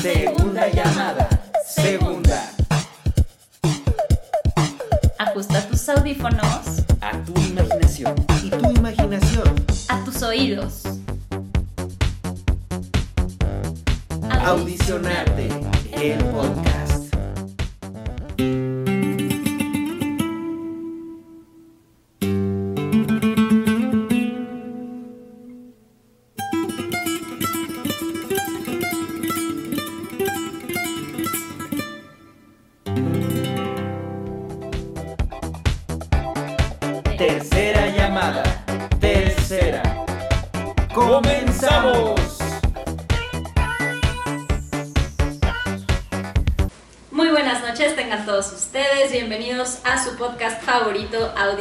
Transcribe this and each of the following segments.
Segunda llamada. Segunda. Ajusta tus audífonos A tu imaginación. y tu imaginación. a tus oídos. Audicionarte, el podcast.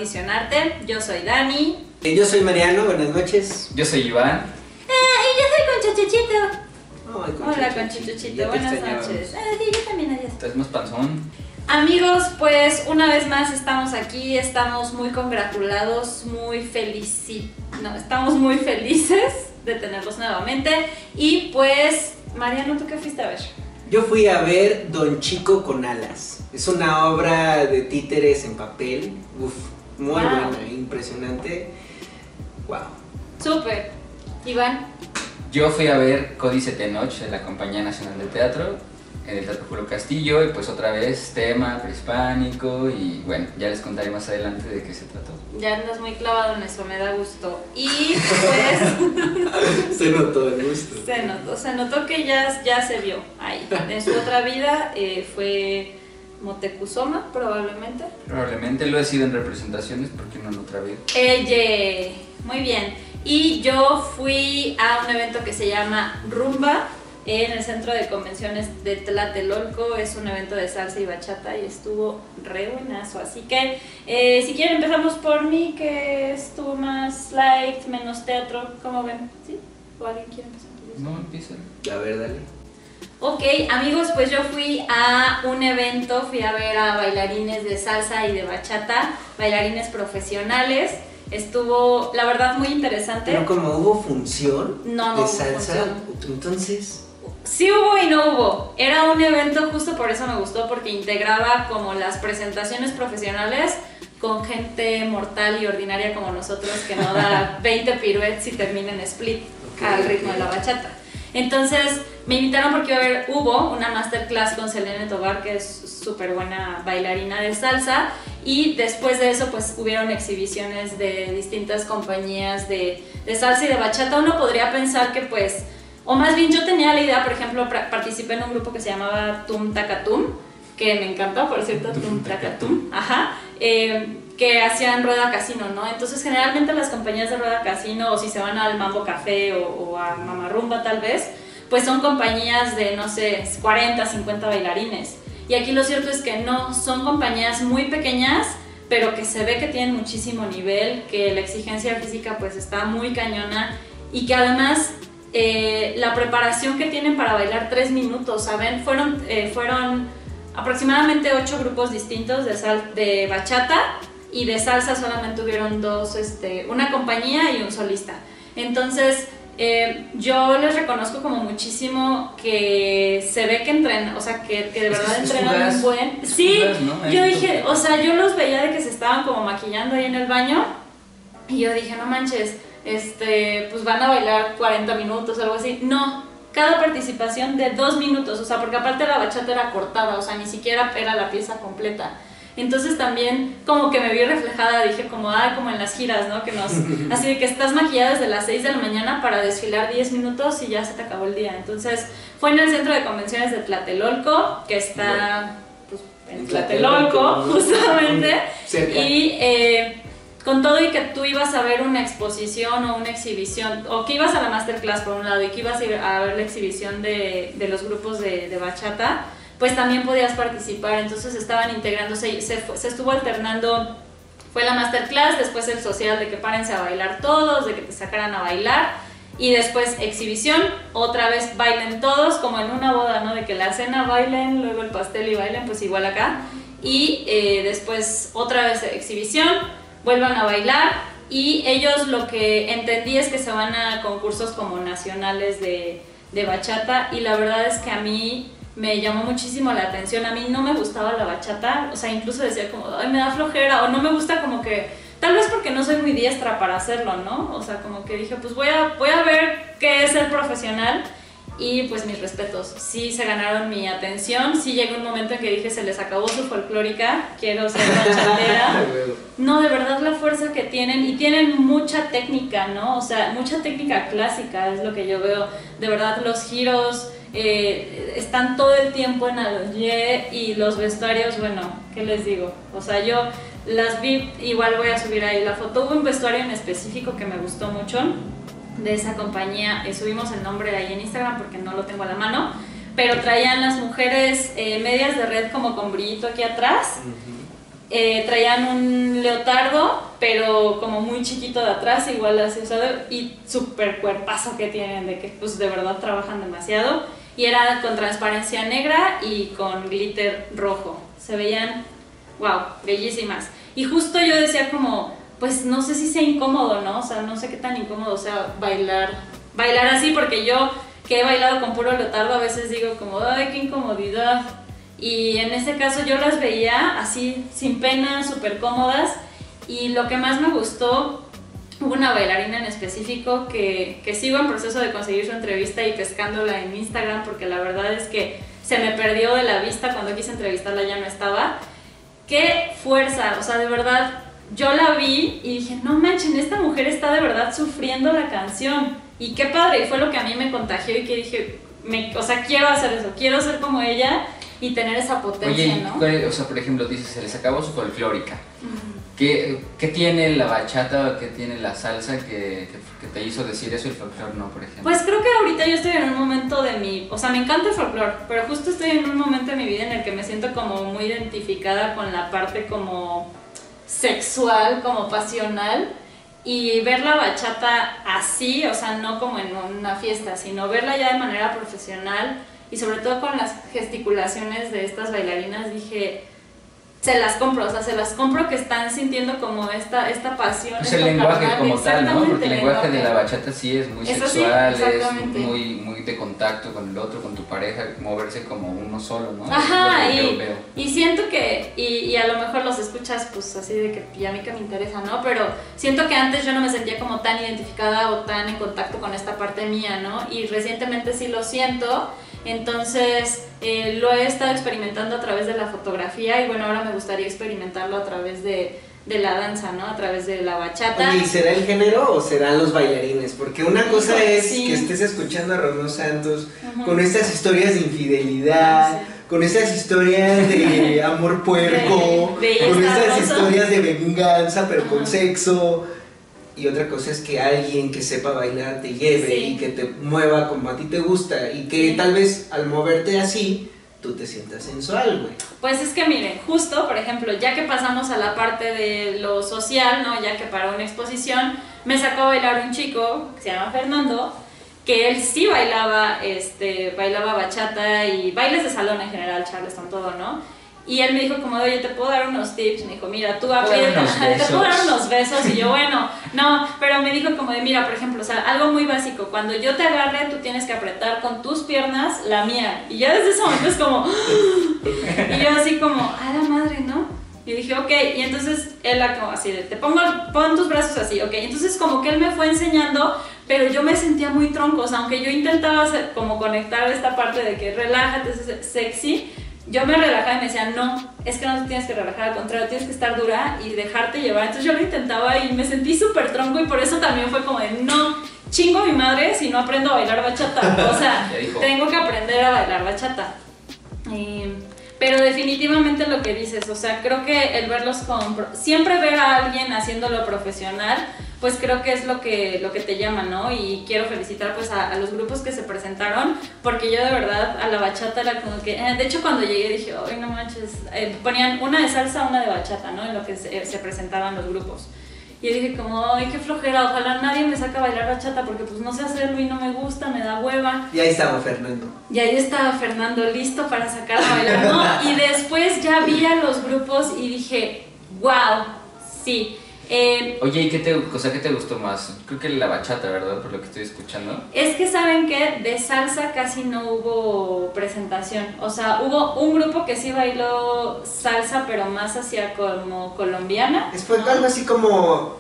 Audicionarte. Yo soy Dani. Eh, Yo soy Mariano, buenas noches. Yo soy Iván. y yo soy Conchachuchito. Ay, Hola, Conchucho. Conchachuchito. Ya te Buenas noches. Eh, sí, yo también, adiós. Estás más panzón. Amigos, pues una vez más estamos aquí, estamos muy congratulados, muy felices, no, estamos muy felices de tenerlos nuevamente y pues, Mariano, ¿tú qué fuiste a ver? Yo fui a ver Don Chico con alas. Es una obra de títeres en papel. Uf, muy Wow. buena, impresionante. Wow. Súper. Iván, Yo fui a ver Códice Tenoch de la Compañía Nacional de Teatro en el Teatro Julio Castillo y pues otra vez tema prehispánico y bueno, ya les contaré más adelante de qué se trató. ya andas muy clavado en eso, me da gusto. Y pues Se notó el gusto. se notó, se notó que ya, ya se vio ahí. En su otra vida eh, fue Motecuzoma, probablemente. Probablemente lo he sido en representaciones porque no en otra vez. Ella, muy bien. Y yo fui a un evento que se llama Rumba en el centro de convenciones de Tlatelolco. Es un evento de salsa y bachata y estuvo re buenazo. Así que eh, si quieren empezamos por mí, que estuvo más light, menos teatro. ¿Cómo ven? ¿Sí? ¿O alguien quiere empezar? No, empieza. A ver, dale. Ok, amigos, pues yo fui a un evento, fui a ver a bailarines de salsa y de bachata, bailarines profesionales. Estuvo, la verdad, muy interesante. Pero como hubo función No, no de salsa, función. entonces. Sí hubo y no hubo. Era un evento, justo por eso me gustó, porque integraba como las presentaciones profesionales con gente mortal y ordinaria como nosotros que no da 20 piruetes y termina en split Ok, al ritmo de la bachata. Entonces me invitaron porque iba a haber, hubo una masterclass con Selene Tobar, que es súper buena bailarina de salsa, y después de eso pues hubieron exhibiciones de distintas compañías de, de salsa y de bachata. Uno podría pensar que pues, o más bien yo tenía la idea, por ejemplo, participé en un grupo que se llamaba Tum Tacatum, que me encantó, por cierto, Tum Tacatum, ajá, eh, que hacían rueda casino, ¿no? Entonces generalmente las compañías de rueda casino, o si se van al Mambo Café o, o a Mamarrumba tal vez, pues son compañías de, no sé, 40, 50 bailarines. Y aquí lo cierto es que no, son compañías muy pequeñas, pero que se ve que tienen muchísimo nivel, que la exigencia física pues está muy cañona y que además eh, la preparación que tienen para bailar tres minutos, ¿saben? Fueron, eh, fueron aproximadamente ocho grupos distintos de, sal, de bachata y de salsa solamente tuvieron dos, este, una compañía y un solista. Entonces, eh, yo les reconozco como muchísimo que se ve que entrenan, o sea, que, que de verdad es entrenan un buen. Sí, ¿no? yo dije, o sea, yo los veía de que se estaban como maquillando ahí en el baño y yo dije, no manches, este, pues van a bailar 40 minutos o algo así. No, cada participación de dos minutos, o sea, porque aparte la bachata era cortada, o sea, ni siquiera era la pieza completa. Entonces también como que me vi reflejada, dije como, ah, como en las giras, ¿no? Que nos, así de que estás maquillada desde las 6 de la mañana para desfilar 10 minutos y ya se te acabó el día. Entonces fue en el centro de convenciones de Tlatelolco, que está pues, en Tlatelolco, justamente. Y eh, con todo y que tú ibas a ver una exposición o una exhibición, o que ibas a la masterclass por un lado y que ibas a ir a ver la exhibición de, de los grupos de, de bachata, pues también podías participar. Entonces estaban integrándose, se, se estuvo alternando. Fue la masterclass, después el social de que párense a bailar todos, de que te sacaran a bailar. Y después exhibición, otra vez bailen todos, como en una boda, ¿no? De que la cena bailen, luego el pastel y bailen, pues igual acá. Y eh, después otra vez exhibición, vuelvan a bailar. Y ellos lo que entendí es que se van a concursos como nacionales de, de bachata y la verdad es que a mí me llamó muchísimo la atención. A mí no me gustaba la bachata, o sea, incluso decía como, ay, me da flojera o no me gusta como que, tal vez porque no soy muy diestra para hacerlo, ¿no? O sea, como que dije, pues voy a, voy a ver qué es ser profesional y pues mis respetos. Sí se ganaron mi atención, sí llegó un momento en que dije, se les acabó su folclórica, quiero ser bachatera. No, de verdad la fuerza que tienen y tienen mucha técnica, ¿no? O sea, mucha técnica clásica es lo que yo veo. De verdad los giros eh, están todo el tiempo en Aloye y los vestuarios, bueno, ¿qué les digo? O sea, yo las vi, igual voy a subir ahí la foto. Hubo un vestuario en específico que me gustó mucho de esa compañía. Eh, subimos el nombre ahí en Instagram porque no lo tengo a la mano. Pero traían las mujeres eh, medias de red como con brillito aquí atrás. Eh, traían un leotardo, pero como muy chiquito de atrás, igual así usado, y súper cuerpazo que tienen, de que pues de verdad trabajan demasiado. Y era con transparencia negra y con glitter rojo. Se veían, wow, bellísimas. Y justo yo decía como, pues no sé si sea incómodo, ¿no? O sea, no sé qué tan incómodo sea bailar, bailar así, porque yo que he bailado con puro leotardo a veces digo como, ay, qué incomodidad. Y en ese caso yo las veía así, sin pena, súper cómodas. Y lo que más me gustó, hubo una bailarina en específico que, que sigo en proceso de conseguir su entrevista y pescándola en Instagram, porque la verdad es que se me perdió de la vista cuando quise entrevistarla, ya no estaba. Qué fuerza, o sea, de verdad, yo la vi y dije, no manchen, esta mujer está de verdad sufriendo la canción. Y qué padre, y fue lo que a mí me contagió y que dije, me, o sea, quiero hacer eso, quiero ser como ella y tener esa potencia, Oye, ¿no? ¿cuál- o sea, por ejemplo, dices, se les acabó su folclórica. ¿Qué, qué tiene la bachata o qué tiene la salsa que, que- que te hizo decir eso y el folclore no, por ejemplo? Pues creo que ahorita yo estoy en un momento de mi, o sea, me encanta el folclore, pero justo estoy en un momento de mi vida en el que me siento como muy identificada con la parte como sexual, como pasional y ver la bachata así, o sea, no como en una fiesta, sino verla ya de manera profesional y sobre todo con las gesticulaciones de estas bailarinas, dije, se las compro, o sea, se las compro que están sintiendo como esta, esta pasión. Pues el lenguaje carnal, como tal, ¿no? Porque el lenguaje de la bachata sí es muy Eso sí, sexual, es exactamente. muy, muy de contacto con el otro, con tu pareja, moverse como uno solo, ¿no? Ajá, Es y, veo. y siento que, y, y a lo mejor los escuchas pues así de que y a mí que me interesa, ¿no? Pero siento que antes yo no me sentía como tan identificada o tan en contacto con esta parte mía, ¿no? Y recientemente sí lo siento, entonces eh, lo he estado experimentando a través de la fotografía y bueno, ahora me gustaría experimentarlo a través de, de la danza, ¿no? A través de la bachata. ¿y será el género o serán los bailarines? Porque una cosa es sí. que estés escuchando a Romeo Santos con estas historias de infidelidad, Sí. con esas historias de amor puerco, De- de con estas historias de venganza, pero con sexo. Y otra cosa es que alguien que sepa bailar te lleve Sí. y que te mueva como a ti te gusta y que Sí. tal vez al moverte así tú te sientas sensual, güey. Pues es que miren, justo, por ejemplo, ya que pasamos a la parte de lo social, ¿no? Ya que para una exposición me sacó a bailar un chico que se llama Fernando, que él sí bailaba, este, bailaba bachata y bailes de salón en general, charleston, todo, ¿no? Y él me dijo como, oye, te puedo dar unos tips, me dijo, mira, tú aprieta, te puedo dar unos besos, y yo, bueno, no, pero me dijo como de, mira, por ejemplo, o sea, algo muy básico, cuando yo te agarre, tú tienes que apretar con tus piernas la mía, y ya desde ese momento es como, y yo así como, a la madre, ¿no? Y dije, ok, y entonces él como así, de, te pongo, pon tus brazos así, ok. Entonces como que él me fue enseñando, pero yo me sentía muy tronco, o sea, aunque yo intentaba hacer, como conectar esta parte de que relájate, sexy, yo me relajaba y me decía, no, es que no te tienes que relajar, al contrario, tienes que estar dura y dejarte llevar. Entonces yo lo intentaba y me sentí súper tronco y por eso también fue como de, no, chingo a mi madre si no aprendo a bailar bachata. O sea, tengo que aprender a bailar bachata. Pero definitivamente lo que dices, o sea, creo que el verlos con... Siempre ver a alguien haciéndolo profesional, pues creo que es lo que, lo que te llama, ¿no? Y quiero felicitar pues a, a los grupos que se presentaron, porque yo de verdad a la bachata era como que... eh, de hecho cuando llegué dije, ay no manches, eh, ponían una de salsa, una de bachata, ¿no? En lo que se, se presentaban los grupos. Y dije como, ay, qué flojera, ojalá nadie me saque a bailar bachata porque pues no sé hacerlo y no me gusta, me da hueva. Y ahí estaba Fernando. Y ahí estaba Fernando listo para sacar a bailar, ¿no? Y después ya vi a los grupos y dije, wow, sí. Eh, Oye, ¿y qué te, o sea, qué te gustó más? Creo que la bachata, ¿verdad? Por lo que estoy escuchando. Es que saben que de salsa casi no hubo presentación. O sea, hubo un grupo que sí bailó salsa, pero más hacia como colombiana. Es fue ¿no? algo así como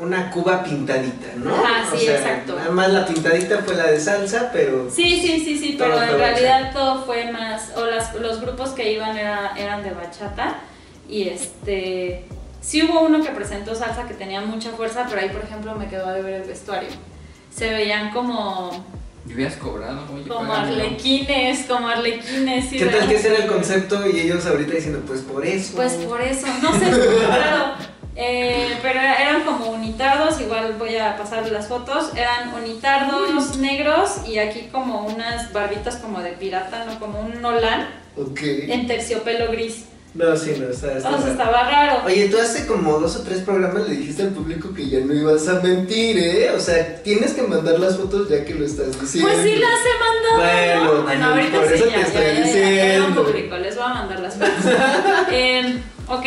una cuba pintadita, ¿no? Ajá, sí, o sea, exacto. Nada más la pintadita fue la de salsa, pero Sí, sí, sí, sí, pero en realidad todo fue más, o las, los grupos que iban era- eran de bachata y este, sí hubo uno que presentó salsa que tenía mucha fuerza, pero ahí por ejemplo me quedó de ver el vestuario. Se veían como, ¿Me hubieras cobrado? Oye, como págame, ¿no? arlequines, como arlequines. ¿qué tal que ese era el concepto y ellos ahorita diciendo, pues por eso? Pues por eso, no sé, claro. Eh, pero eran como unitardos, igual voy a pasar las fotos, eran unitardos negros y aquí como unas barbitas como de pirata, ¿no? Como un Nolan Ok. en terciopelo gris. No, sí, no, está, está O sea, estaba raro. Oye, tú hace como dos o tres programas le dijiste al público que ya no ibas a mentir, ¿eh? O sea, tienes que mandar las fotos ya que lo estás diciendo. Pues sí las he mandado. Bueno, ¿no? bueno, ahorita por sí, eso ya, te ya, estoy ya, ya, ya, diciendo. lo publico, les voy a mandar las fotos. Em, ok,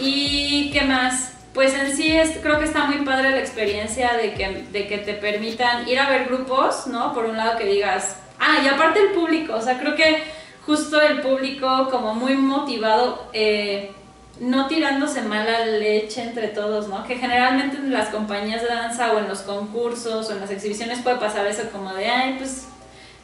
¿y qué más? Pues en sí es, creo que está muy padre la experiencia de que, de que te permitan ir a ver grupos, ¿no? Por un lado que digas, ah, y aparte el público, o sea, creo que justo el público como muy motivado, eh, no tirándose mala leche entre todos, ¿no? Que generalmente en las compañías de danza o en los concursos o en las exhibiciones puede pasar eso como de, ay, pues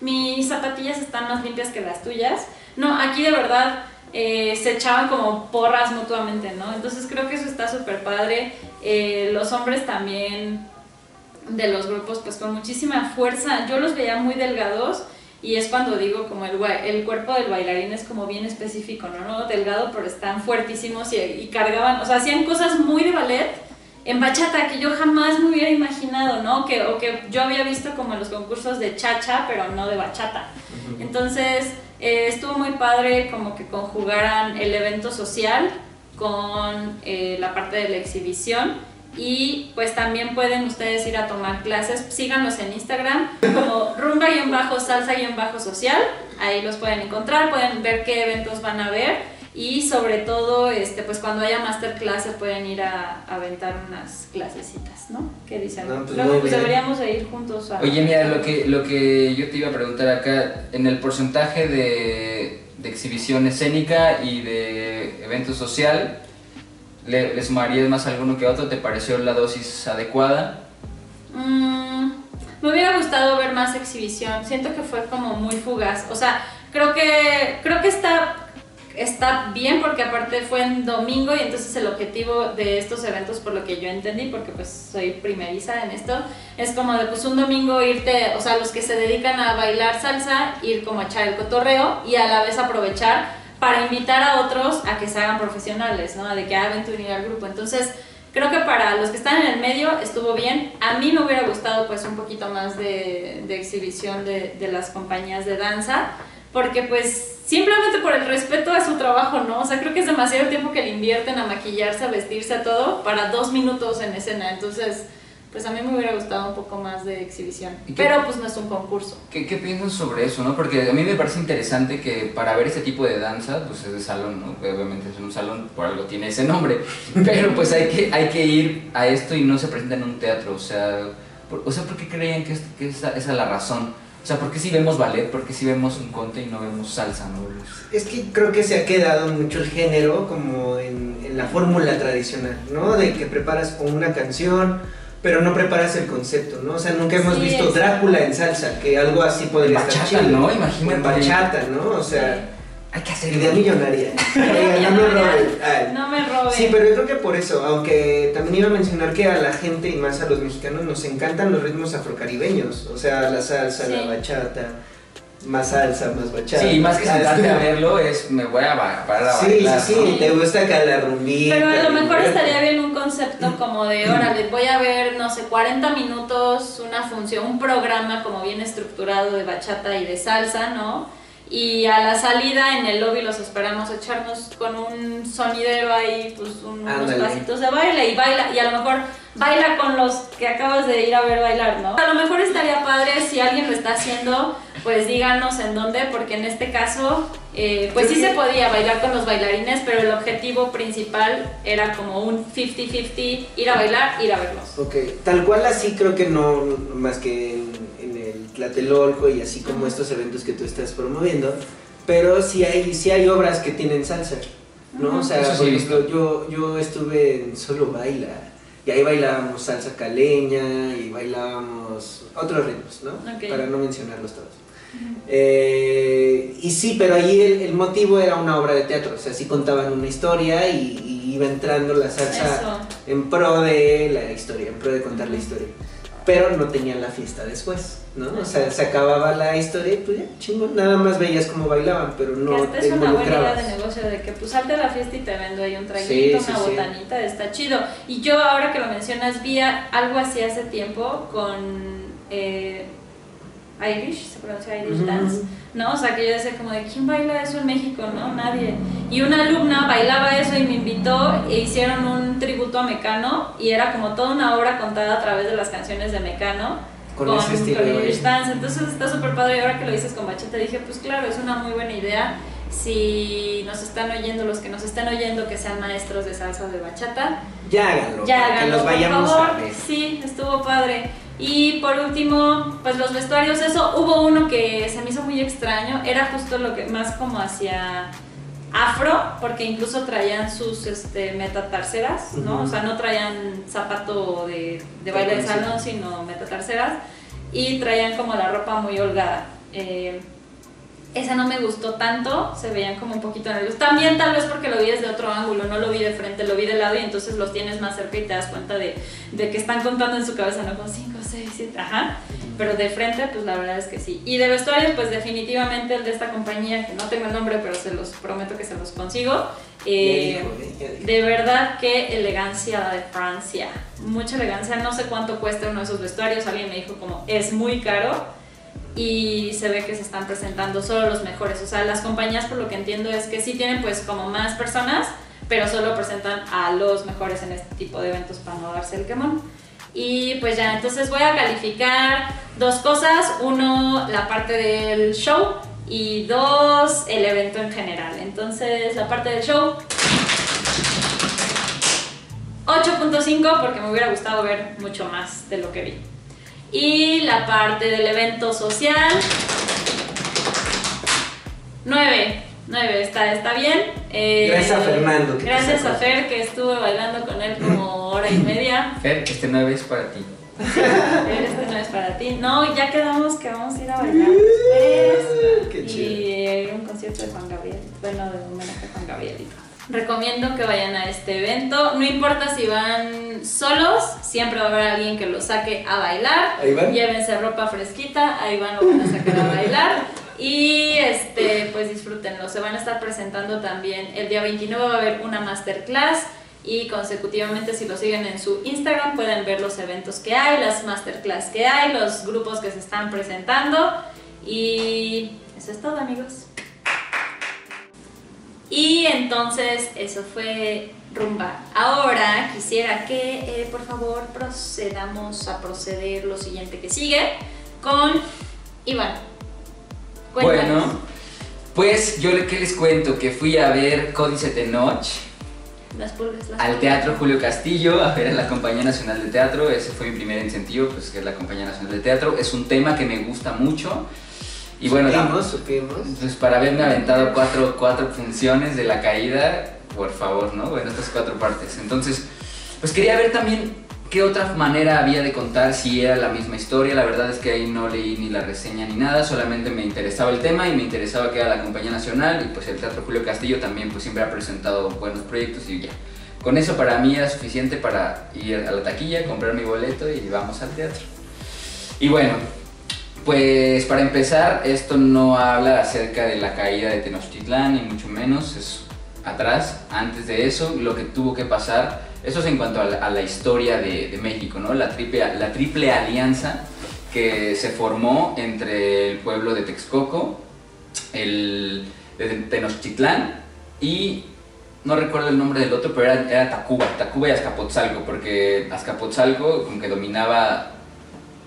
mis zapatillas están más limpias que las tuyas. No, aquí de verdad eh, se echaban como porras mutuamente, ¿no? Entonces creo que eso está súper padre. Eh, los hombres también de los grupos, pues con muchísima fuerza. Yo los veía muy delgados y es cuando digo como el, el cuerpo del bailarín es como bien específico, ¿no? ¿no? Delgado, pero están fuertísimos y, y cargaban, o sea, hacían cosas muy de ballet en bachata que yo jamás me hubiera imaginado, ¿no? Que, o que yo había visto como en los concursos de chacha, pero no de bachata. Entonces, eh, estuvo muy padre como que conjugaran el evento social con eh, la parte de la exhibición y pues también pueden ustedes ir a tomar clases, síganos en Instagram como rumba-salsa-social, ahí los pueden encontrar, pueden ver qué eventos van a ver y sobre todo este pues cuando haya masterclass se pueden ir a, a aventar unas clasecitas, ¿no? ¿Qué dicen? No, pues Luego pues bien. deberíamos de ir juntos a Oye, mira, lo que, lo que yo te iba a preguntar acá, en el porcentaje de, de exhibición escénica y de evento social, ¿le, le sumarías más alguno que otro? ¿Te pareció la dosis adecuada? Mm, me hubiera gustado ver más exhibición. Siento que fue como muy fugaz. O sea, creo que creo que está está bien porque aparte fue en domingo y entonces el objetivo de estos eventos por lo que yo entendí porque pues soy primeriza en esto es como de pues un domingo irte o sea los que se dedican a bailar salsa ir como a echar el cotorreo y a la vez aprovechar para invitar a otros a que se hagan profesionales no de que hagan unir al grupo entonces Creo que para los que están en el medio estuvo bien. A mí me hubiera gustado pues un poquito más de, de exhibición de, de las compañías de danza, porque pues simplemente por el respeto a su trabajo, ¿no? O sea, creo que es demasiado tiempo que le invierten a maquillarse, a vestirse, a todo, para dos minutos en escena. Entonces, pues a mí me hubiera gustado un poco más de exhibición. ¿Y qué- Pero pues no es un concurso. ¿Qué, ¿Qué piensan sobre eso, no? Porque a mí me parece interesante que para ver ese tipo de danza, pues es de salón, ¿no? Obviamente es un salón, por algo tiene ese nombre, pero pues hay que, hay que ir a esto y no se presenta en un teatro, o sea, por, o sea, ¿por qué creían que, es, que esa, esa es la razón? O sea, ¿por qué si vemos ballet, por qué si vemos un conte y no vemos salsa, no. Es que creo que se ha quedado mucho el género como en, en la fórmula tradicional, ¿no? De que preparas con una canción, pero no preparas el concepto, ¿no? O sea, nunca hemos Sí, visto exacto. Drácula en salsa, que algo así podría estar bachata, chido. ¿no? Imagínate. En bachata, ¿no? O sea, Hay que hacer idea millonaria. No me roben. No me roben. Sí, pero yo creo que por eso, aunque también iba a mencionar que a la gente y más a los mexicanos nos encantan los ritmos afrocaribeños, o sea, la salsa, Sí. la bachata, más salsa, más bachata. Sí, y más que Ah, sentarte a verlo, es me voy a parar a Sí, bailar, sí, sí, te gusta acá la rumbita. Pero a lo mejor estaría bien un concepto como de, órale, voy a ver, no sé, 40 minutos, una función, un programa como bien estructurado de bachata y de salsa, ¿no? Y a la salida en el lobby los esperamos echarnos con un sonidero ahí, pues un- unos pasitos de baile y baila. Y a lo mejor baila con los que acabas de ir a ver bailar, ¿no? A lo mejor estaría padre si alguien lo está haciendo, pues díganos en dónde, porque en este caso, eh, pues sí se podía bailar con los bailarines, pero el objetivo principal era como un 50-50, ir a bailar, ir a verlos. Ok, tal cual así creo que no, más que en, en el Tlatelolco y así como estos eventos que tú estás promoviendo, pero sí hay, sí hay obras que tienen salsa, ¿no? O sea, por yo, yo estuve en Solo Baila y ahí bailábamos salsa caleña y bailábamos otros ritmos, ¿no? Ok. Para no mencionarlos todos. Eh, y sí, pero ahí el, el motivo era una obra de teatro, o sea, sí contaban una historia y, y iba entrando la salsa Eso. en pro de la historia, en pro de contar la historia. Pero no tenían la fiesta después, ¿no? O sea, se acababa la historia y pues ya, chingón, nada más veías cómo bailaban, pero Que no hasta te es una buena idea de negocio de que pues salte a la fiesta y te vendo ahí un traguito, Sí, una sí, sí. botanita, está chido. Y yo ahora que lo mencionas vi algo así hace tiempo con eh, Irish, se pronuncia Irish. Dance, ¿no? O sea que yo decía como de ¿quién baila eso en México? No, nadie. Y una alumna bailaba eso y me invitó e hicieron un tributo a Mecano y era como toda una obra contada a través de las canciones de Mecano Con ese estilo de Irish. Dance. Entonces está súper padre. Y ahora que lo dices con bachata, dije, pues claro, es una muy buena idea. Si nos están oyendo, los que nos están oyendo, que sean maestros de salsa o de bachata, Ya háganlo, ya para que háganlo, los vayamos por a favor. ver. Sí, estuvo padre. Y por último, pues los vestuarios, eso, hubo uno que se me hizo muy extraño, era justo lo que más como hacia afro, porque incluso traían sus este, metatarseras, ¿no? O sea, no traían zapato de, de baile de salón, sino metatarseras, y traían como la ropa muy holgada. Eh, esa no me gustó tanto, se veían como un poquito nerviosos. También tal vez porque lo vi desde otro ángulo, no lo vi de frente, lo vi de lado y entonces los tienes más cerca y te das cuenta de, de que están contando en su cabeza, ¿no? Como 5, 6, 7, ajá. Pero de frente, pues la verdad es que sí. Y de vestuarios, pues definitivamente el de esta compañía, que no tengo el nombre, pero se los prometo que se los consigo. Eh, dijo, de verdad, qué elegancia de Francia. Mucha elegancia. No sé cuánto cuesta uno de esos vestuarios. Alguien me dijo como es muy caro. Y se ve que se están presentando solo los mejores. O sea, las compañías, por lo que entiendo, es que sí tienen pues como más personas, pero solo presentan a los mejores en este tipo de eventos para no darse el quemón. Y pues ya, entonces voy a calificar dos cosas. Uno, la parte del show. Y dos, el evento en general. Entonces, la parte del show, 8.5 porque me hubiera gustado ver mucho más de lo que vi. Y la parte del evento social, 9. 9, está, está bien. Eh, Gracias a Fernando, Gracias a Fer que estuve bailando con él como hora y media. Fer, este 9 es para ti. Fer, este no es para ti. No, ya quedamos que vamos a ir a bailar después. Qué y chido. eh, un concierto de Juan Gabriel. Bueno, de homenaje a Juan Gabriel. y todo. Recomiendo que vayan a este evento. No importa si van solos, siempre va a haber alguien que los saque a bailar. Ahí van. Llévense ropa fresquita, ahí van, lo van a sacar a bailar. Y este, pues disfrútenlo. Se van a estar presentando también. El día 29 va a haber una masterclass. Y consecutivamente, si lo siguen en su Instagram, pueden ver los eventos que hay, las masterclass que hay, los grupos que se están presentando. Y eso es todo, amigos. Y entonces eso fue rumba. Ahora quisiera que eh, por favor procedamos a proceder lo siguiente que sigue con Iván. Cuéntanos. Bueno, pues yo le- que les cuento que fui a ver Códice de Noche las pulgas, las al. Teatro Julio Castillo, a ver a la Compañía Nacional de Teatro. Ese fue mi primer incentivo, pues que es la Compañía Nacional de Teatro. Es un tema que me gusta mucho. Y bueno, supimos, supimos. pues para haberme aventado cuatro, cuatro funciones de la caída, por favor, ¿no? Bueno, estas cuatro partes. Entonces, pues quería ver también qué otra manera había de contar si era la misma historia. La verdad es que ahí no leí ni la reseña ni nada, solamente me interesaba el tema y me interesaba que era la compañía nacional y pues el Teatro Julio Castillo también pues siempre ha presentado buenos proyectos y ya. Con eso para mí era suficiente para ir a la taquilla, comprar mi boleto y vamos al teatro. Y bueno, pues para empezar, esto no habla acerca de la caída de Tenochtitlán, ni mucho menos, es atrás, antes de eso, lo que tuvo que pasar, eso es en cuanto a la, a la historia de, de México, ¿no? La triple, la triple alianza que se formó entre el pueblo de Texcoco, el de Tenochtitlán y no recuerdo el nombre del otro, pero era, era Tacuba, Tacuba y Azcapotzalco, porque Azcapotzalco como que dominaba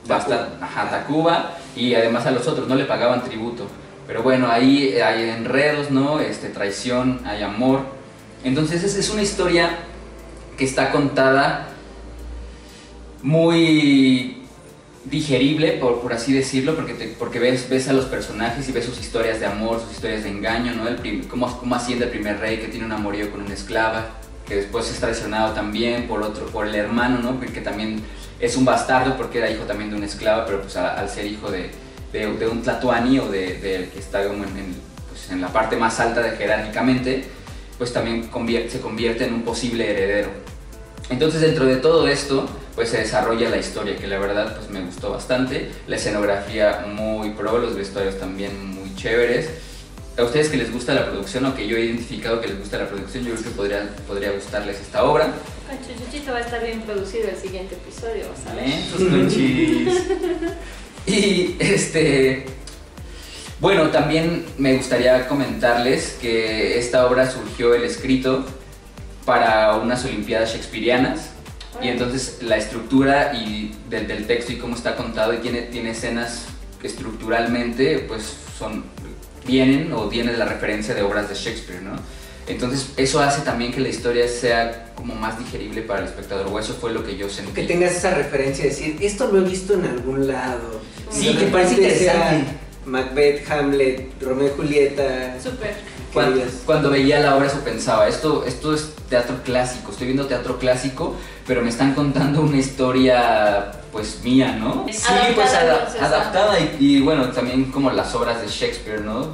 bastante, ajá, Tacuba y además a los otros no le pagaban tributo. Pero bueno, ahí hay enredos, ¿no? Este, traición, hay amor. Entonces es, es una historia que está contada muy digerible, por, así decirlo, porque, porque ves, ves a los personajes y ves sus historias de amor, sus historias de engaño, ¿no? El cómo, cómo asciende el primer rey que tiene un amorío con una esclava, que después es traicionado también por otro, por el hermano, ¿no? Que también es un bastardo porque era hijo también de una esclava, pero pues al ser hijo de, de, un tlatoani o de, que está como en, en, pues, la parte más alta jerárquicamente, pues también se convierte en un posible heredero. Entonces dentro de todo esto pues se desarrolla la historia que la verdad pues me gustó bastante, la escenografía muy pro, los vestuarios también muy chéveres. A ustedes que les gusta la producción o que yo he identificado que les gusta la producción, yo creo que podría, podría gustarles esta obra. Con Chuchuchito va a estar bien producido el siguiente episodio, ver. ¿Eh? Conchis. Y este. Bueno, también me gustaría comentarles que esta obra surgió el escrito para unas Olimpiadas Shakespeareanas. Y entonces la estructura y del, del texto y cómo está contado y tiene, tiene escenas que estructuralmente pues son, vienen o viene de la referencia de obras de Shakespeare, ¿no? Entonces eso hace también que la historia sea como más digerible para el espectador, o eso fue lo que yo sentí. Que tengas esa referencia de decir, esto lo he visto en algún lado. Sí, que parece repente sea interesante. Macbeth, Hamlet, Romeo y Julieta. Súper. Cuando, cuando veía la obra eso pensaba, esto, esto es teatro clásico, estoy viendo teatro clásico, pero me están contando una historia pues mía, ¿no? Sí, adaptada, pues entonces, adaptada y, y, bueno, también como las obras de Shakespeare, ¿no?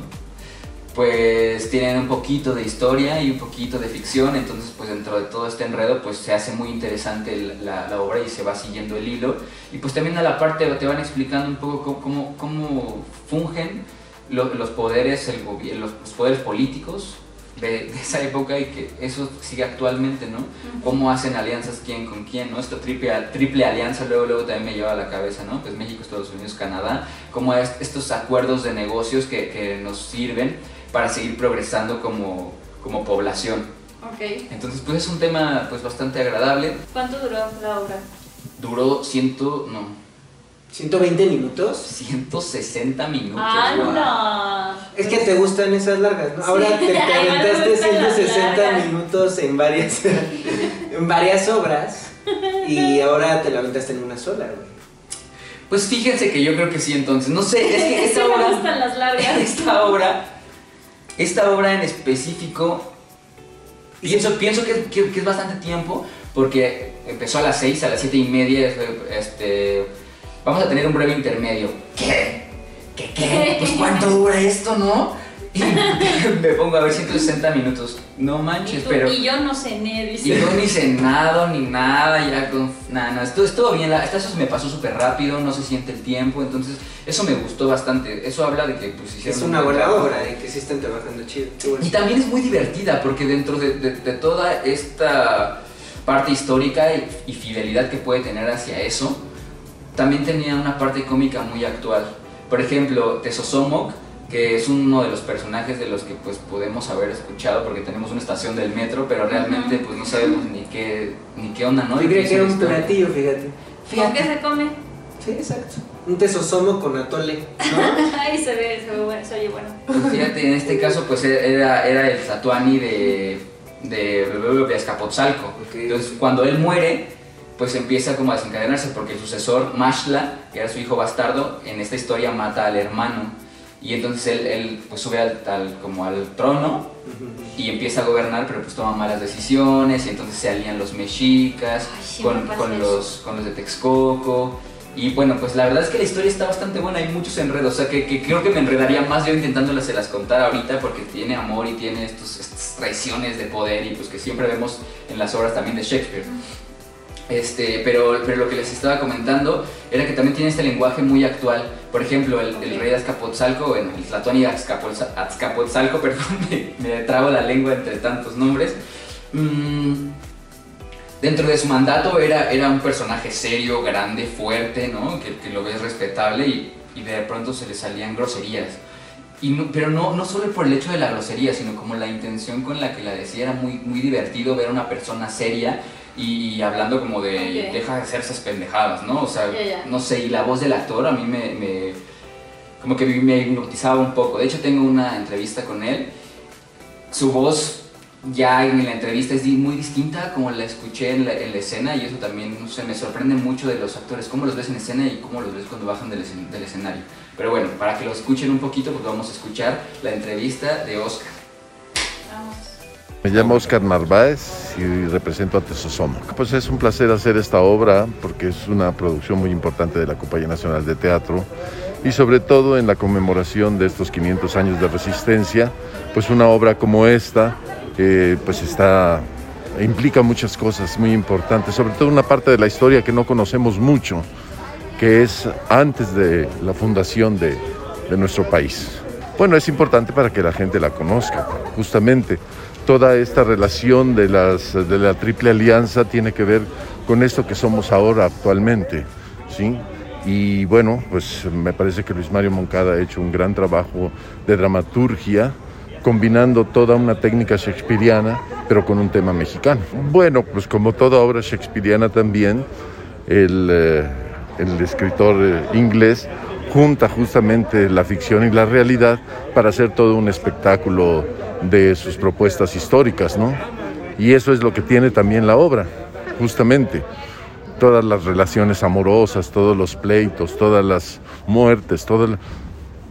Pues tienen un poquito de historia y un poquito de ficción, entonces pues dentro de todo este enredo pues se hace muy interesante la, la obra y se va siguiendo el hilo. Y pues también a la parte te van explicando un poco cómo, cómo fungen lo- los poderes, el los, los poderes políticos de, de esa época y que eso sigue actualmente, ¿no? Cómo hacen alianzas quién con quién, ¿no? Esta triple, triple alianza luego, luego también me lleva a la cabeza, ¿no? Pues México, Estados Unidos, Canadá, cómo es- estos acuerdos de negocios que, que nos sirven para seguir progresando como, como población. Ok. Entonces, pues es un tema pues bastante agradable. ¿Cuánto duró la obra? Duró ciento, no, 120 minutos. 160 minutos. ¡Anda! Es que te gustan esas largas, ¿no? Ahora Sí, te, te me aventaste gustan las 160 largas. minutos en varias, en varias obras y ahora te la aventaste en una sola, güey. Pues fíjense que yo creo que sí, entonces. No sé, es que Sí esta me obra. gustan las largas. Esta obra. Esta obra en específico. Pienso, pienso que, que- que es bastante tiempo. Porque empezó a las 6, a las 7 y media. fue, Este, vamos a tener un breve intermedio. ¿Qué? ¿Qué qué? Pues cuánto dura esto, ¿no? Y me pongo a ver 160 minutos. No Y, manches, tú- pero. y yo no cené, Y dice. no ni cenado ni nada, ya con. Nada, nada, estuvo, estuvo bien. La, esta eso se me pasó súper rápido, no se siente el tiempo, entonces eso me gustó bastante. Eso habla de que pues hicieron. Es un una buen buena trabajo. obra y que sí están trabajando chido. Y también es muy divertida porque dentro de, de- de toda esta parte histórica y, y fidelidad que puede tener hacia eso, también tenía una parte cómica muy actual. Por ejemplo, Tesosomoc, que es uno de los personajes de los que pues podemos haber escuchado porque tenemos una estación del metro, pero realmente pues no sabemos ni qué, ni qué onda, ¿no? Yo Y creía que era un platillo, fíjate. ¿Con qué se come? Sí, exacto. Un tesosomo con atole, ¿no? Ay, se ve, se ve bueno, se oye bueno. Pues fíjate, en este caso pues era, era el Tatuani de, de, de Azcapotzalco. Ok. Entonces cuando él muere, pues empieza como a desencadenarse porque el sucesor, Mashla, que era su hijo bastardo, en esta historia mata al hermano. Y entonces él, él, pues sube al, al- como al trono y empieza a gobernar, pero pues toma malas decisiones y entonces se alían los mexicas Ay, sí, con, los, con los de Texcoco. Y bueno, pues la verdad es que la historia está bastante buena, hay muchos enredos, o sea que, que creo que me enredaría más yo intentándolas se las contar ahorita porque tiene amor y tiene estos, estas traiciones de poder y pues que siempre vemos en las obras también de Shakespeare. Este, pero, pero lo que les estaba comentando era que también tiene este lenguaje muy actual. Por ejemplo, el, el rey de Azcapotzalco, bueno, el de Azcapotza- Azcapotzalco, perdón, me, me trabo la lengua entre tantos nombres. Mm, dentro de su mandato era, era un personaje serio, grande, fuerte, ¿no? Que, lo ves respetable y, y de pronto se le salían groserías. y no- pero no, no solo por el hecho de la grosería, sino como la intención con la que la decía. Era muy, muy divertido ver a una persona seria y, hablando como de deja de hacer esas pendejadas, ¿no? O sea, no sé, y la voz del actor a mí me, me- como que me hipnotizaba un poco. De hecho, tengo una entrevista con él. Su voz ya en la entrevista es muy distinta como la escuché en la, en la escena y eso también, no sé, me sorprende mucho de los actores, cómo los ves en escena y cómo los ves cuando bajan del, escen- del escenario. Pero bueno, para que lo escuchen un poquito, pues vamos a escuchar la entrevista de Oscar. Me llamo Oscar Narváez y represento a Tesosomo. Pues es un placer hacer esta obra porque es una producción muy importante de la Compañía Nacional de Teatro y sobre todo en la conmemoración de estos 500 años de resistencia, pues una obra como esta eh, pues está implica muchas cosas muy importantes, sobre todo una parte de la historia que no conocemos mucho, que es antes de la fundación de, de nuestro país. Bueno, es importante para que la gente la conozca, justamente. Toda esta relación de, la Triple Alianza tiene que ver con esto que somos ahora actualmente, ¿sí? Y bueno, pues me parece que Luis Mario Moncada ha hecho un gran trabajo de dramaturgia, combinando toda una técnica shakespeariana, pero con un tema mexicano. Bueno, pues como toda obra shakespeariana también, el, eh, el escritor eh, inglés junta justamente la ficción y la realidad para hacer todo un espectáculo de sus propuestas históricas, ¿no? Y eso es lo que tiene también la obra, justamente. Todas las relaciones amorosas, todos los pleitos, todas las muertes, todo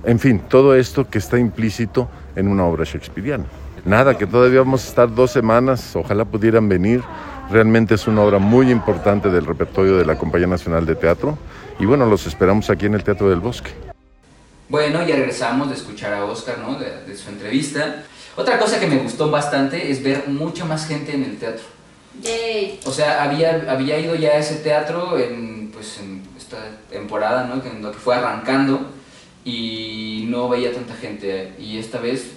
en fin, todo esto que está implícito en una obra shakespeariana. Nada, que todavía vamos a estar dos semanas, ojalá pudieran venir. Realmente es una obra muy importante del repertorio de la Compañía Nacional de Teatro. Y bueno, los esperamos aquí en el Teatro del Bosque. Bueno, ya regresamos de escuchar a Oscar, ¿no? De, de su entrevista. Otra cosa que me gustó bastante es ver mucha más gente en el teatro. Yay. O sea, había, había ido ya a ese teatro en, pues, en esta temporada, ¿no? Que en lo que fue arrancando y no veía tanta gente. Y esta vez,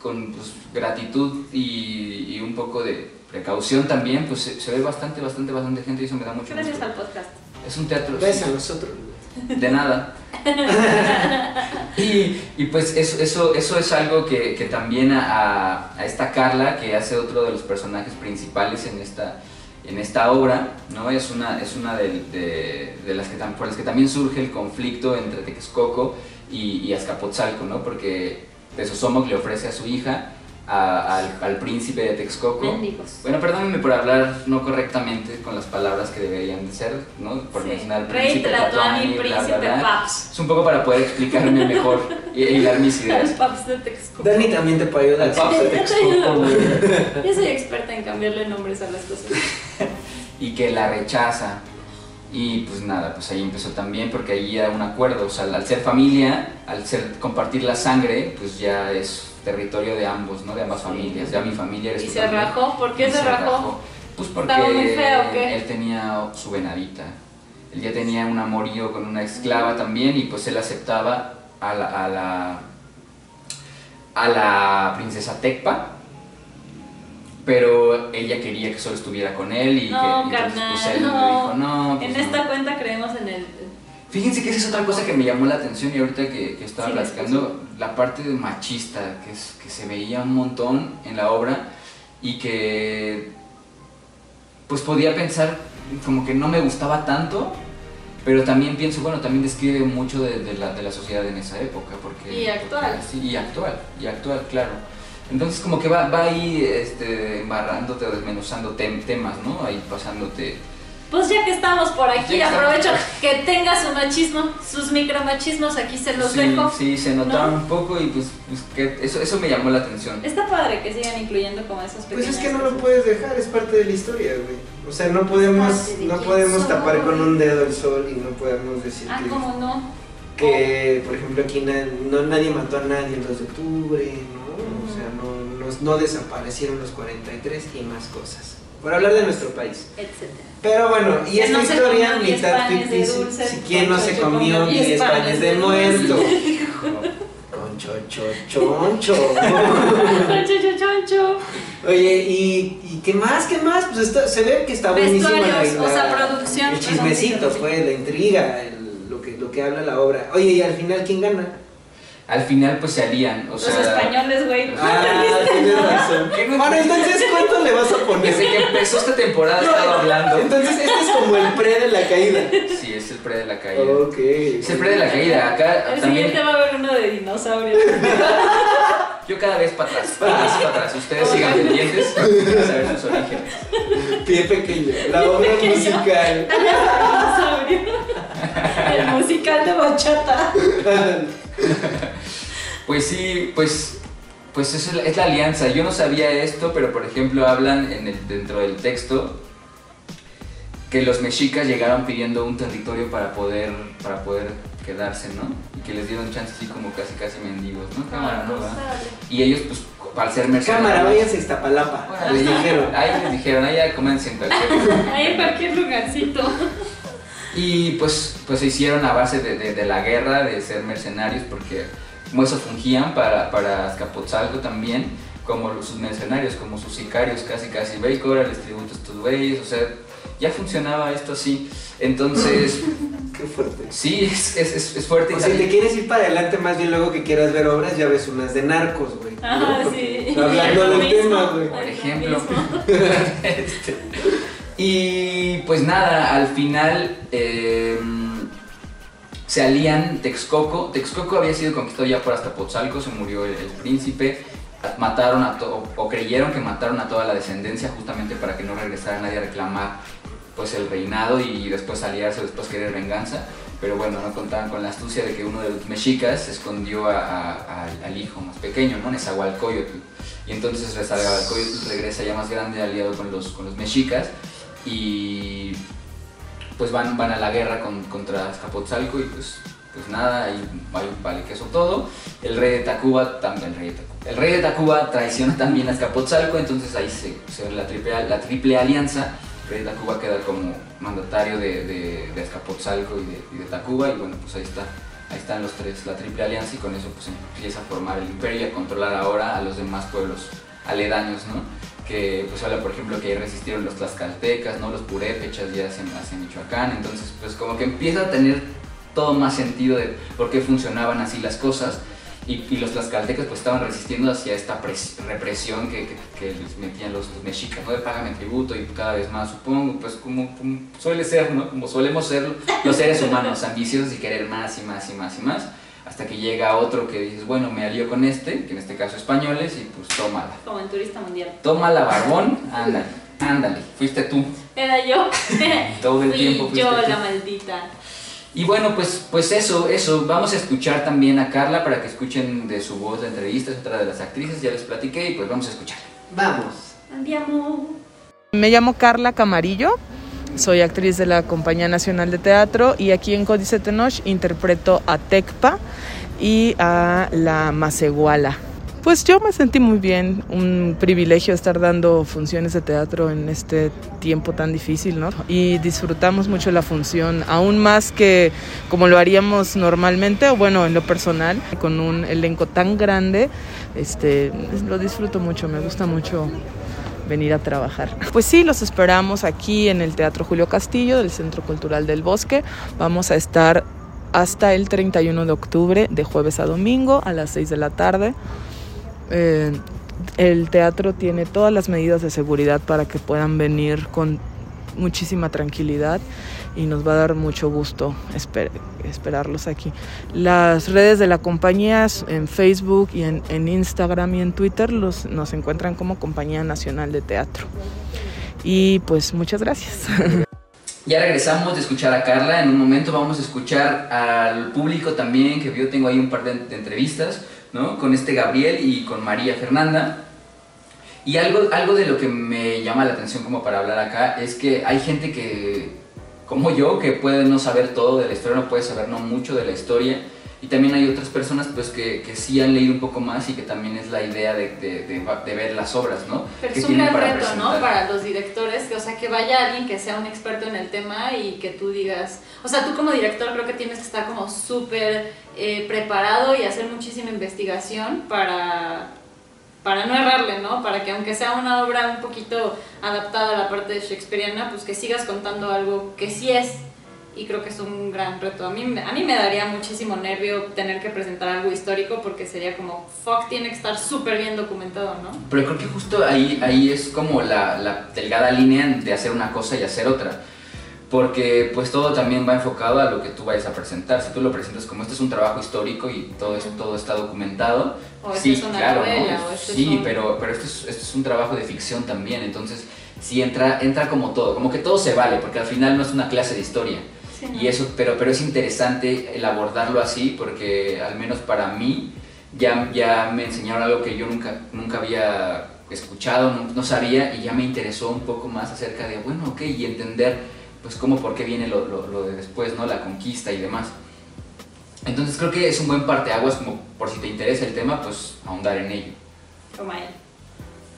con pues, gratitud y, y un poco de precaución también, pues se, se ve bastante, bastante, bastante gente y eso me da mucho Gracias gusto. al podcast. Es un teatro... Ves sí. a nosotros. De nada. y, y pues eso, eso, eso es algo que, que también a, a- esta Carla, que hace otro de los personajes principales en esta, en esta obra, ¿no? es una, es una de, de- de las que, por las que también surge el conflicto entre Texcoco y, y Azcapotzalco, ¿no? porque Tesosomoc le ofrece a su hija a- al, al príncipe de Texcoco. Bueno, perdónenme por hablar no correctamente con las palabras que deberían de ser, ¿no? Por Sí. mencionar príncipe bla, príncipe bla. Paps. Es un poco para poder explicarme mejor y hilar mis ideas. Paps de Texcoco. Dani también te puede ayudar. El Paps de Texcoco. Yo soy experta en cambiarle nombres a las cosas. Y que la rechaza. Y pues nada, pues ahí empezó también porque ahí era un acuerdo. O sea, al ser familia, al ser compartir la sangre, pues ya es territorio de ambos, ¿no? De ambas familias. Ya mi familia eres ¿Y se rajó? ¿Por qué se rajó? Pues porque ¿Estaba muy feo o qué? él tenía su venadita. Él ya tenía un amorío con una esclava también y pues él aceptaba a la, a la, a la princesa Tecpa, pero ella quería que solo estuviera con él y No, que entonces, pues, él le no. dijo no. pues, En no". esta cuenta creemos en el... Fíjense que esa es otra cosa que me llamó la atención y ahorita que, que estaba Sí, platicando, la parte de machista que, es, que se veía un montón en la obra y que pues podía pensar como que no me gustaba tanto, pero también pienso, bueno, también describe mucho de, de la, de la sociedad en esa época. Porque, Y actual. porque- sí, y actual, y actual, claro. Entonces como que va, va ahí este, embarrándote o desmenuzando tem- temas, ¿no? Ahí pasándote... Pues ya que estamos por aquí, aprovecho que tenga su machismo, sus micromachismos, aquí se los sí, dejo. Sí, se notaron ¿no? un poco y pues, pues, que eso, eso me llamó la atención. Está padre que sigan incluyendo como esos Pues pequeños. es que no lo puedes dejar, es parte de la historia, güey. O sea, no podemos, no podemos soy. tapar con un dedo el sol y no podemos decir Ah, que, ¿cómo no? que, por ejemplo, aquí na- no, nadie mató a nadie el 2 de octubre, ¿no? O sea, no, no, no desaparecieron los 43 y más cosas. Por hablar de nuestro país. Etcétera. Pero bueno, y esta no historia, mitad ficticia. Si quién no se comió comió diez 10 panes de muerto. Con choncho. Choncho, choncho. Oye, ¿y, ¿y qué más? ¿Qué más? Pues está- se ve que está buenísima la, Vestuarios, o sea, la- producción, El chismecito, pues, la intriga, el- lo, que, lo que habla la obra. Oye, y al final, ¿quién gana? Al final pues se alían. O Los sea, españoles, güey. Ah, tienes razón. ¿Qué no- Bueno, entonces, ¿cuánto le vas a poner? desde que empezó esta temporada he estado hablando. Entonces, este es como el pre de la caída. Sí, es el pre de la caída. Ok. Es el pre de la caída. Acá El también. siguiente va a haber uno de dinosaurios. Yo cada vez para atrás, para atrás, para atrás. Ustedes sigan pendientes para saber sus orígenes. Pie pequeño. La obra pequeño. musical. Dinosaurio. El musical de bachata. Pues sí, pues, pues es, la, es la alianza. Yo no sabía esto, pero por ejemplo hablan en el- dentro del texto que los mexicas llegaron pidiendo un territorio para poder, para poder quedarse, ¿no? Y que les dieron chance así como casi casi mendigos, ¿no? Cámara, ¿no? Y ellos pues al ser mercenarios... Cámara, váyanse a Iztapalapa. Órale. Les dijeron. Ahí les dijeron, ahí ya comencen en cualquier Ahí en cualquier lugarcito. Y pues, pues se hicieron a base de, de- de la guerra, de ser mercenarios, porque como eso fungían para, para Azcapotzalco también, como sus mercenarios, como sus sicarios, casi casi, ve y cobra les tributo a estos güeyes, o sea, ya funcionaba esto así. Entonces, Qué fuerte. sí, es, es, es- es fuerte. O si te quieres ir para adelante, más bien luego que quieras ver obras, ya ves unas de narcos, güey. ¿no? Ajá, Porque sí. Hablando del mismo, tema, güey. Por lo ejemplo. Este, y pues nada, al final eh, se alían Texcoco. Texcoco había sido conquistado ya por Azcapotzalco, se murió el, príncipe. Mataron a todo, o creyeron que mataron a toda la descendencia justamente para que no regresara nadie a reclamar pues el reinado y después aliarse, después querer venganza. Pero bueno, no contaban con la astucia de que uno de los mexicas escondió al hijo más pequeño, ¿no? Nezahualcóyotl. Y entonces Nezahualcóyotl regresa ya más grande aliado con los, con los mexicas y pues van, van a la guerra con- contra Azcapotzalco y pues, pues nada, ahí vale, vale queso todo. El rey de Tacuba, también el rey de Tacuba. El rey de Tacuba traiciona también a Azcapotzalco, entonces ahí se, se la triple, la triple alianza. El rey de Tacuba queda como mandatario de, de, de Azcapotzalco y de, y de Tacuba y bueno, pues ahí está. Ahí están los tres, la triple alianza y con eso pues empieza a formar el imperio y a controlar ahora a los demás pueblos aledaños, ¿no? Que pues habla por ejemplo que resistieron los tlaxcaltecas, ¿no? los purépechas ya hacia, hacia Michoacán, entonces pues como que empieza a tener todo más sentido de por qué funcionaban así las cosas y, y los tlaxcaltecas pues estaban resistiendo hacia esta pres- represión que, que- que les metían los, los mexicas, ¿no? de págame tributo y cada vez más supongo, pues como, como suele ser, ¿no? Como solemos ser los seres humanos, ambiciosos y querer más y más y más y más, hasta que llega otro que dices, bueno, me alío con este, que en este caso españoles, y pues tómala. Como en turista mundial. Tómala, barbón, ándale, ándale, fuiste tú. Era yo. Todo el Fui tiempo fuiste yo tú. la maldita. Y bueno, pues, pues eso, eso. Vamos a escuchar también a Carla para que escuchen de su voz la entrevista, es otra de las actrices, ya les platiqué y pues vamos a escuchar. Vamos. Andiamo. Me llamo Carla Camarillo, soy actriz de la Compañía Nacional de Teatro y aquí en Códice Tenoch interpreto a Tecpa y a la Maceguala. Pues yo me sentí muy bien, un privilegio estar dando funciones de teatro en este tiempo tan difícil, ¿no? Y disfrutamos mucho la función, aún más que como lo haríamos normalmente, o bueno, en lo personal, con un elenco tan grande, este, lo disfruto mucho, me gusta mucho venir a trabajar. Pues sí, los esperamos aquí en el Teatro Julio Castillo del Centro Cultural del Bosque. Vamos a estar hasta el 31 de octubre, de jueves a domingo, a las 6 de la tarde. Eh, el teatro tiene todas las medidas de seguridad para que puedan venir con muchísima tranquilidad y nos va a dar mucho gusto esper- esperarlos aquí. Las redes de la compañía en Facebook y en, en Instagram y en Twitter los, nos encuentran como Compañía Nacional de Teatro. Y pues muchas gracias. Ya regresamos de escuchar a Carla, en un momento vamos a escuchar al público también, que yo tengo ahí un par de, de entrevistas, ¿no? Con este Gabriel y con María Fernanda. Y algo, algo de lo que me llama la atención como para hablar acá es que hay gente que, como yo, que puede no saber todo de la historia, no puede saber no mucho de la historia. Y también hay otras personas pues que, que sí han leído un poco más y que también es la idea de, de- de- de ver las obras, ¿no? Pero es un gran reto, ¿no? Para los directores, que, o sea, que vaya alguien que sea un experto en el tema y que tú digas, o sea, tú como director creo que tienes que estar como súper eh, preparado y hacer muchísima investigación para, para no errarle, ¿no? Para que aunque sea una obra un poquito adaptada a la parte shakespeariana, pues que sigas contando algo que sí es y creo que es un gran reto. A mí, a mí me daría muchísimo nervio tener que presentar algo histórico porque sería como, fuck, tiene que estar súper bien documentado, ¿no? Pero creo que justo ahí, ahí es como la, la delgada línea de hacer una cosa y hacer otra. Porque pues todo también va enfocado a lo que tú vayas a presentar. Si tú lo presentas como este es un trabajo histórico y todo, es, todo está documentado, O esto sí, es una claro, novela, ¿no? o esto es sí, un- pero, pero esto, es, esto es un trabajo de ficción también, entonces sí entra, entra como todo, como que todo se vale, porque al final no es una clase de historia. Sí, ¿no? Y eso, pero, pero es interesante el abordarlo así porque al menos para mí ya, ya me enseñaron algo que yo nunca, nunca había escuchado, no, no sabía y ya me interesó un poco más acerca de, bueno, ok, y entender pues cómo, por qué viene lo, lo, lo de después, ¿no? La conquista y demás. Entonces creo que es un buen parteaguas como por si te interesa el tema, pues ahondar en ello. Como él.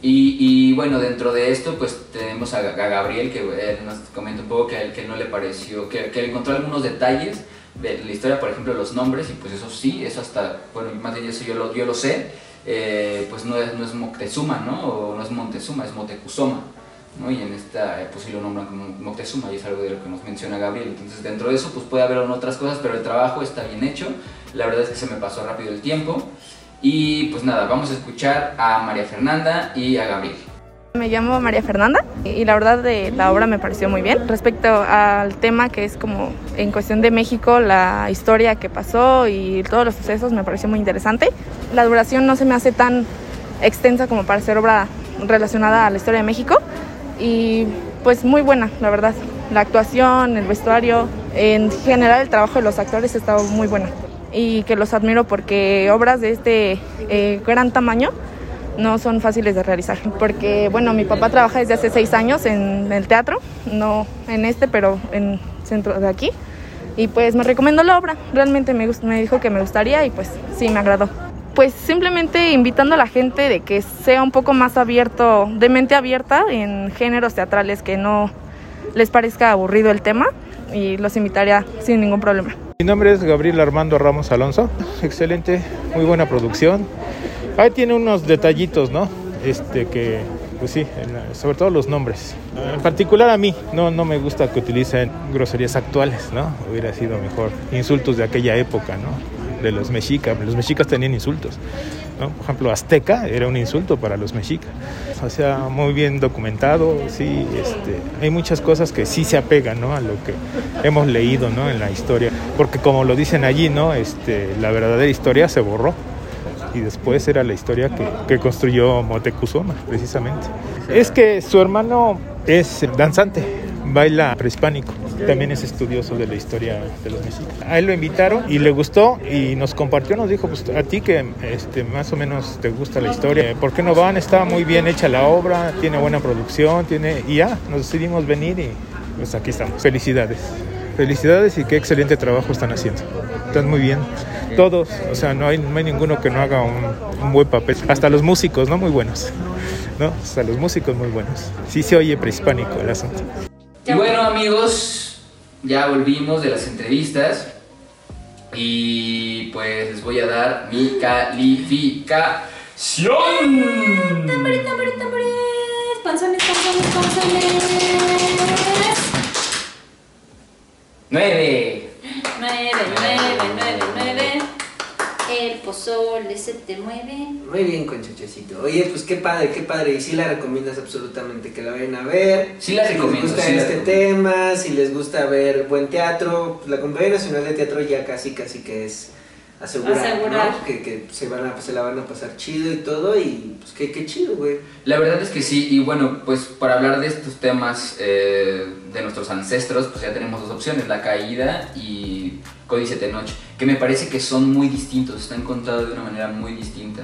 Y, y bueno, dentro de esto, pues tenemos a, a Gabriel, que él nos comenta un poco que a él, que él no le pareció, que, que encontró algunos detalles de la historia, por ejemplo, los nombres, y pues eso sí, eso hasta, bueno, más bien eso yo lo, yo lo sé, eh, pues no es, no es Moctezuma, ¿no? O no es Montezuma, es Motecuzoma, ¿no? Y en esta, eh, pues sí lo nombran como Moctezuma, y es algo de lo que nos menciona Gabriel. Entonces, dentro de eso, pues puede haber otras cosas, pero el trabajo está bien hecho. La verdad es que se me pasó rápido el tiempo. Y pues nada, vamos a escuchar a María Fernanda y a Gabriel. Me llamo María Fernanda y la verdad de la obra me pareció muy bien. Respecto al tema que es como en cuestión de México, la historia que pasó y todos los sucesos me pareció muy interesante. La duración no se me hace tan extensa como para ser obra relacionada a la historia de México y pues muy buena, la verdad. La actuación, el vestuario, en general el trabajo de los actores ha estado muy bueno y que los admiro porque obras de este eh, gran tamaño no son fáciles de realizar. Porque, bueno, mi papá trabaja desde hace seis años en el teatro, no en este, pero en centro de aquí. Y pues me recomendó la obra, realmente me, me dijo que me gustaría y pues sí, me agradó. Pues simplemente invitando a la gente de que sea un poco más abierto, de mente abierta en géneros teatrales, que no les parezca aburrido el tema y los invitaría sin ningún problema. Mi nombre es Gabriel Armando Ramos Alonso. Excelente, muy buena producción. Ahí tiene unos detallitos, ¿no? Este que, pues sí, sobre todo los nombres. En particular a mí, no, no me gusta que utilicen groserías actuales, ¿no? Hubiera sido mejor insultos de aquella época, ¿no? De los mexicas. Los mexicas tenían insultos, ¿no? Por ejemplo, azteca era un insulto para los mexicas. O sea, muy bien documentado, sí, este, hay muchas cosas que sí se apegan, ¿no? A lo que hemos leído, ¿no? En la historia. Porque como lo dicen allí, ¿no? Este, la verdadera historia se borró y después era la historia que, que construyó Motecuzoma, precisamente. Es que su hermano es danzante, baila prehispánico, también es estudioso de la historia de los mexicas. A él lo invitaron y le gustó y nos compartió, nos dijo, pues a ti que este, más o menos te gusta la historia, ¿por qué no van? Está muy bien hecha la obra, tiene buena producción, tiene... y ya, nos decidimos venir y pues aquí estamos. Felicidades. Felicidades y qué excelente trabajo están haciendo. Están muy bien. Todos, o sea, no hay, no hay ninguno que no haga un, buen papel. Hasta los músicos, ¿no? Muy buenos. ¿No? Hasta los músicos muy buenos. Sí se oye prehispánico el asunto. Y bueno amigos, ya volvimos de las entrevistas y pues les voy a dar mi calificación. Tambores, tambores, tambores. Panzones, panzones, panzones. 9. 9, 9, 9, 9. El pozole se te mueve. Muy bien, conchachecito. Oye, pues qué padre, qué padre. Y sí la recomiendas absolutamente que la vayan a ver. Sí la recomiendo, Si les gusta sí este recomiendo. tema, si les gusta ver buen teatro, pues, la Compañía Nacional de Teatro ya casi, casi que es asegurar, Asegurar. ¿no? Que, que se, van a, se la van a pasar chido y todo. Y pues qué, qué chido, güey. La verdad es que sí, y bueno, pues para hablar de estos temas eh, de nuestros ancestros, pues ya tenemos dos opciones, la caída y Códice Tenoch, que me parece que son muy distintos, están contados de una manera muy distinta.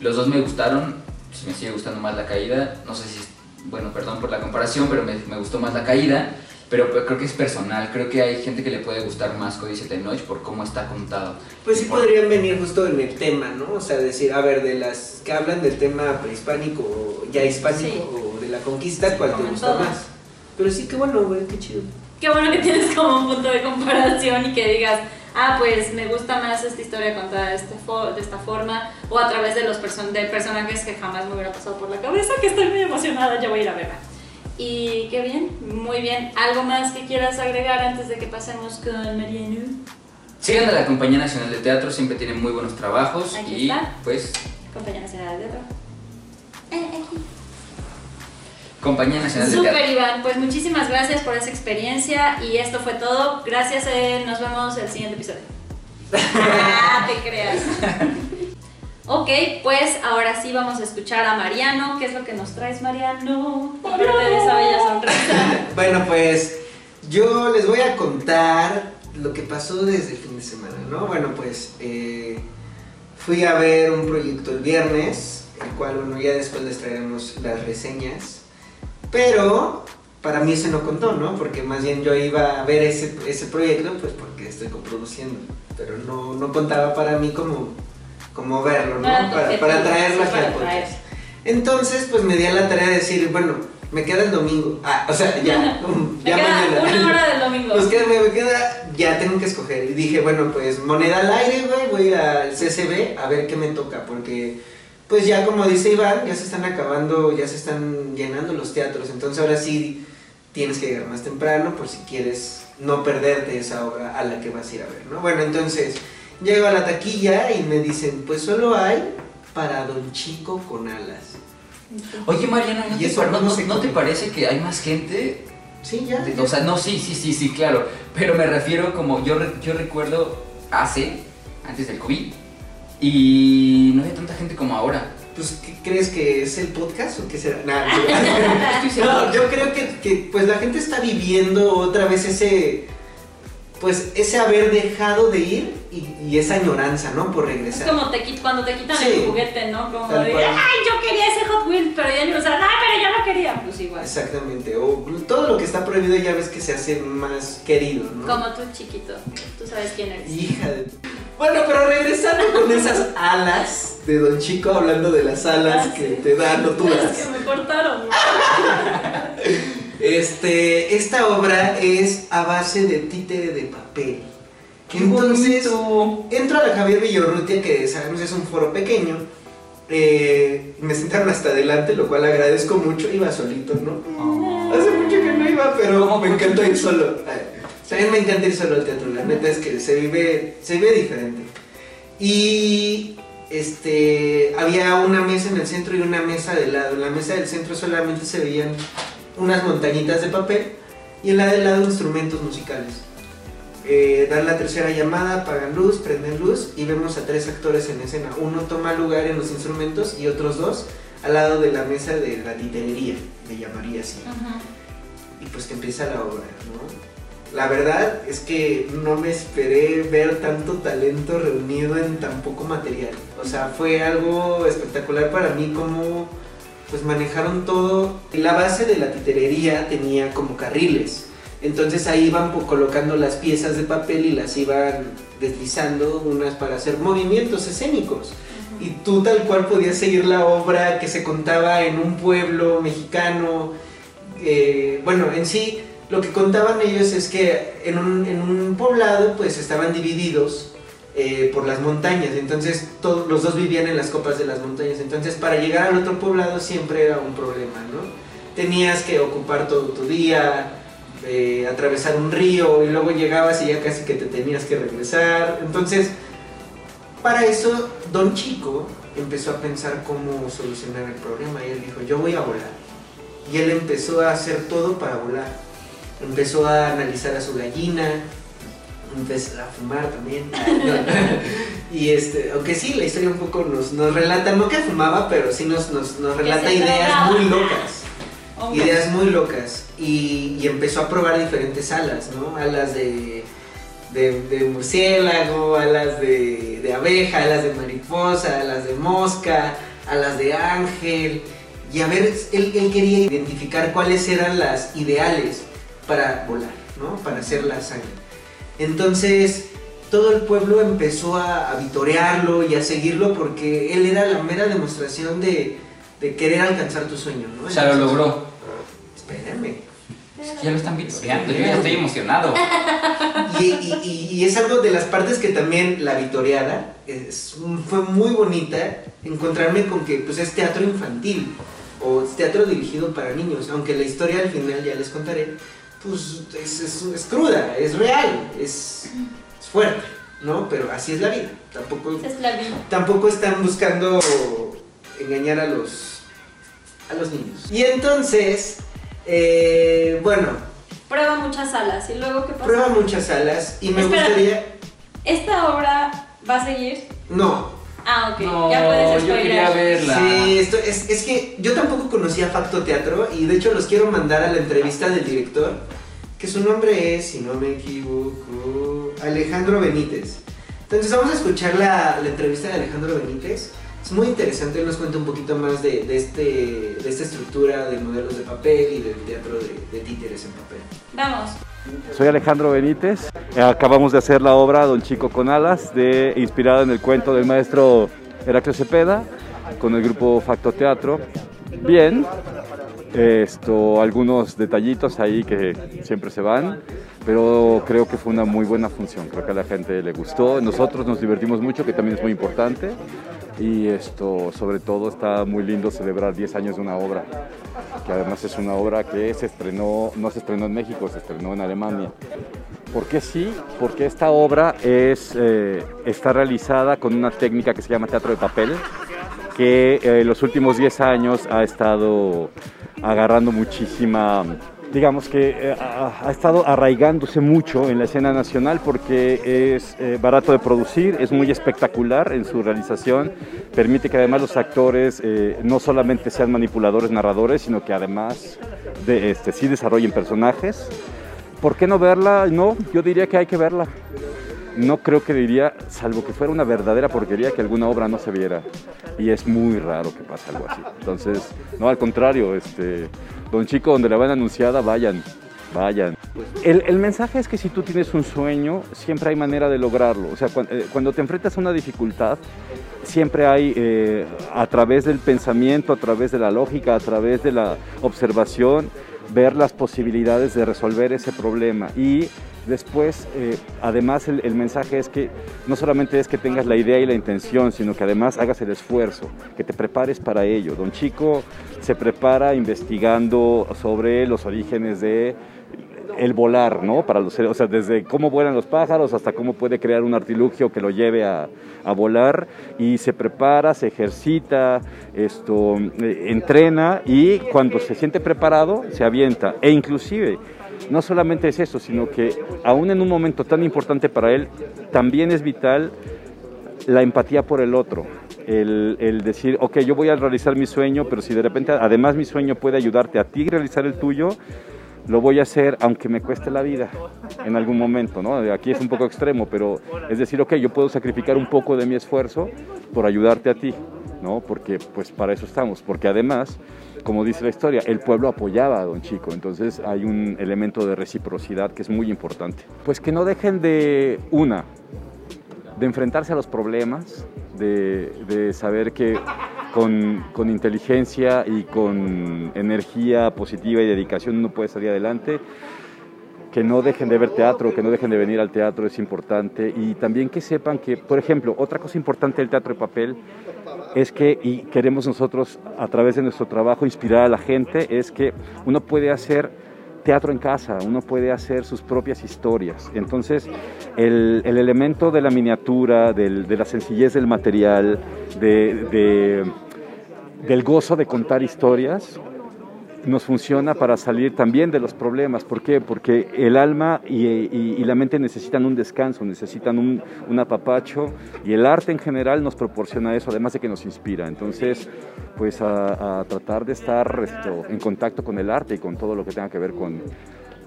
Los dos me gustaron, pues, me sigue gustando más la caída, no sé si, es- bueno, perdón por la comparación, pero me, me gustó más la caída, pero pues, creo que es personal, creo que hay gente que le puede gustar más Códice Tenoch por cómo está contado. Pues sí por- podrían venir justo en el tema, ¿no? O sea, decir, a ver, de las que hablan del tema prehispánico o ya hispánico Sí. o de la conquista, ¿cuál te gusta todas. más? Pero sí, qué bueno, güey, qué chido. Qué bueno que tienes como un punto de comparación y que digas, ah, pues me gusta más esta historia contada de, este fo- de esta forma o a través de los person de personajes que jamás me hubiera pasado por la cabeza, que estoy muy emocionada, ya voy a ir a verla. Y qué bien, muy bien. ¿Algo más que quieras agregar antes de que pasemos con Mariano? Sigan a la Compañía Nacional de Teatro, siempre tienen muy buenos trabajos Aquí y está. pues Compañía Nacional de Teatro. Eh, aquí. Compañía Nacional de Super Teatro. Iván, pues muchísimas gracias por esa experiencia y esto fue todo. Gracias, eh, nos vemos el siguiente episodio. ah, te creas. Ok, pues ahora sí vamos a escuchar a Mariano. ¿Qué es lo que nos traes, Mariano? Aparte de esa bella sonrisa. Bueno, pues yo les voy a contar lo que pasó desde el fin de semana, ¿no? Bueno, pues eh, fui a ver un proyecto el viernes, el cual, bueno, ya después les traeremos las reseñas. Pero para mí se no contó, ¿no? Porque más bien yo iba a ver ese, ese proyecto, pues porque estoy coproduciendo. Pero no, no contaba para mí como, como verlo, ¿no? Para, objetivo, para traerlo sí, para traer. Entonces, pues me di a la tarea de decir, bueno, me queda el domingo. Ah, o sea, ya, Me ya queda mañana. una hora del domingo. Pues que me, me queda, ya tengo que escoger. Y dije, bueno, pues moneda al aire, güey, voy al CCB a ver qué me toca, porque pues ya como dice Iván, ya se están acabando, ya se están llenando los teatros, entonces ahora sí tienes que llegar más temprano por si quieres no perderte esa obra a la que vas a ir a ver, ¿no? Bueno, entonces llego a la taquilla y me dicen, pues solo hay para Don Chico con alas. Oye, Mariano, ¿no, ¿Y te, par- no- te parece que hay más gente? Sí, ya. De- O sea, no, sí, sí, sí, sí, claro. Pero me refiero como, yo, re- yo recuerdo hace, antes del COVID, y no había tanta gente como ahora. Pues, ¿qué crees que es el podcast o qué será? Nah, seguro. No, yo creo que, que, pues la gente está viviendo otra vez ese pues ese haber dejado de ir y, y esa añoranza, ¿no? Por Es regresar. como te cuando te quitan Sí. el juguete, ¿no? Como de, cual. ay, yo quería ese Hot Wheels, pero ya no, o sea, ay, pero yo no quería. Pues igual. Exactamente. O todo lo que está prohibido ya ves que se hace más querido, ¿no? Como tú, chiquito. Tú sabes quién eres. Hija de... Bueno, pero regresando con esas alas de Don Chico, hablando de las alas Ah, que sí. te dan, no tú Es que me cortaron. Este, esta obra es a base de títere de papel. Entonces, entro a la Javier Villorrutia, que sabemos es un foro pequeño. eh, me sentaron hasta adelante, lo cual agradezco mucho. Iba solito, ¿no? Hace mucho que no iba, pero me encantó ir solo. Ay, También me encanta ir solo al teatro, la neta es que se vive, se vive diferente. Y este había una mesa en el centro y una mesa de lado. En la mesa del centro solamente se veían unas montañitas de papel y en la del lado instrumentos musicales. Eh, dan la tercera llamada, apagan luz, prenden luz y vemos a tres actores en escena. Uno toma lugar en los instrumentos y otros dos al lado de la mesa de la titerería, me llamaría así. Y pues que empieza la obra, ¿no? La verdad es que no me esperé ver tanto talento reunido en tan poco material. O sea, fue algo espectacular para mí como pues manejaron todo. La base de la titerería tenía como carriles. Entonces ahí iban colocando las piezas de papel y las iban deslizando unas para hacer movimientos escénicos. Y tú tal cual podías seguir la obra que se contaba en un pueblo mexicano. eh, bueno, en sí lo que contaban ellos es que en un, en un poblado pues estaban divididos eh, por las montañas. Entonces los dos vivían en las copas de las montañas. Entonces para llegar al otro poblado siempre era un problema, ¿no? Tenías que ocupar todo tu día, eh, atravesar un río y luego llegabas y ya casi que te tenías que regresar. Entonces, para eso, Don Chico empezó a pensar cómo solucionar el problema y él dijo, yo voy a volar. Y él empezó a hacer todo para volar. Empezó a analizar a su gallina, empezó a fumar también. y este, aunque sí, la historia un poco nos, nos relata, no que fumaba, pero sí nos, nos, nos relata ideas muy locas ideas muy locas y, y empezó a probar diferentes alas, ¿no? Alas de, de, de murciélago, alas de, de abeja, alas de mariposa, alas de mosca, alas de ángel. Y a ver, él, él quería identificar cuáles eran las ideales para volar, ¿no? Para hacer la hazaña. Entonces, todo el pueblo empezó a, a vitorearlo y a seguirlo porque él era la mera demostración de, de querer alcanzar tu sueño, ¿no? O sea, lo logró. Espérame. Ya lo están vitoreando, yo ya estoy emocionado. Y, y- y- y es algo de las partes que también la vitoreada es- fue muy bonita encontrarme con que pues es teatro infantil. o teatro dirigido para niños, aunque la historia al final ya les contaré, pues es, es- es cruda, es real, es, es fuerte, ¿no? Pero así es la vida, tampoco, Es la vida. tampoco están buscando engañar a los, a los niños. Y entonces, eh, bueno, Prueba muchas salas. ¿Y luego qué pasa? prueba muchas salas y me Espera. gustaría... ¿Esta obra va a seguir? No, Ah, ok. No, ya puedes yo quería verla. Sí, esto es, es que yo tampoco conocía Facto Teatro y de hecho los quiero mandar a la entrevista del director, que su nombre es, si no me equivoco, Alejandro Benítez. Entonces vamos a escuchar la, la entrevista de Alejandro Benítez. Es muy interesante, él nos cuenta un poquito más de, de este, de esta estructura de modelos de papel y del teatro de, de títeres en papel. Vamos. Soy Alejandro Benítez. Acabamos de hacer la obra Don Chico con Alas, inspirada en el cuento del maestro Heraclio Cepeda, con el grupo Facto Teatro. Bien, esto, algunos detallitos ahí que siempre se van, pero creo que fue una muy buena función. Creo que a la gente le gustó. Nosotros nos divertimos mucho, que también es muy importante. Y esto, sobre todo, está muy lindo celebrar 10 años de una obra, que además es una obra que se estrenó, no se estrenó en México, se estrenó en Alemania. ¿Por qué sí? Porque esta obra es, eh, está realizada con una técnica que se llama teatro de papel, que eh, en los últimos 10 años ha estado agarrando muchísima, digamos que eh, ha, estado arraigándose mucho en la escena nacional porque es eh, barato de producir, es muy espectacular en su realización, permite que además los actores eh, no solamente sean manipuladores, narradores, sino que además de, este, sí desarrollen personajes. ¿Por qué no verla? No, yo diría que hay que verla. No creo que diría, salvo que fuera una verdadera porquería, que alguna obra no se viera. Y es muy raro que pase algo así. Entonces, no, al contrario, este, Don Chico, donde la van anunciada, vayan, vayan. El, el mensaje es que si tú tienes un sueño, siempre hay manera de lograrlo. O sea, cuan- eh, cuando, te enfrentas a una dificultad, siempre hay, eh, a través del pensamiento, a través de la lógica, a través de la observación, ver las posibilidades de resolver ese problema. Y después, eh, además, el, mensaje es que no solamente es que tengas la idea y la intención, sino que además hagas el esfuerzo, que te prepares para ello. Don Chico se prepara investigando sobre los orígenes de el volar, ¿no? Para los o sea, desde cómo vuelan los pájaros hasta cómo puede crear un artilugio que lo lleve a, a volar y se prepara, se ejercita, esto, eh, entrena y cuando se siente preparado se avienta. E inclusive, no solamente es eso, sino que aún en un momento tan importante para él, también es vital la empatía por el otro. El, decir, ok, yo voy a realizar mi sueño, pero si de repente además mi sueño puede ayudarte a ti a realizar el tuyo, lo voy a hacer aunque me cueste la vida en algún momento, ¿no? Aquí es un poco extremo, pero es decir, ok, yo puedo sacrificar un poco de mi esfuerzo por ayudarte a ti, ¿no? Porque pues para eso estamos, porque además, como dice la historia, el pueblo apoyaba a Don Chico, entonces hay un elemento de reciprocidad que es muy importante. Pues que no dejen de una, de enfrentarse a los problemas, de, de saber que con, con inteligencia y con energía positiva y dedicación uno puede salir adelante, que no dejen de ver teatro, que no dejen de venir al teatro es importante. Y también que sepan que, por ejemplo, otra cosa importante del teatro de papel es que, y queremos nosotros a través de nuestro trabajo inspirar a la gente, es que uno puede hacer teatro en casa, uno puede hacer sus propias historias. Entonces, el, el elemento de la miniatura, del- de la sencillez del material, de, de- del gozo de contar historias, nos funciona para salir también de los problemas. ¿Por qué? Porque el alma y, la mente necesitan un descanso, necesitan un, apapacho y el arte en general nos proporciona eso, además de que nos inspira. Entonces, pues a, tratar de estar en contacto con el arte y con todo lo que tenga que ver con,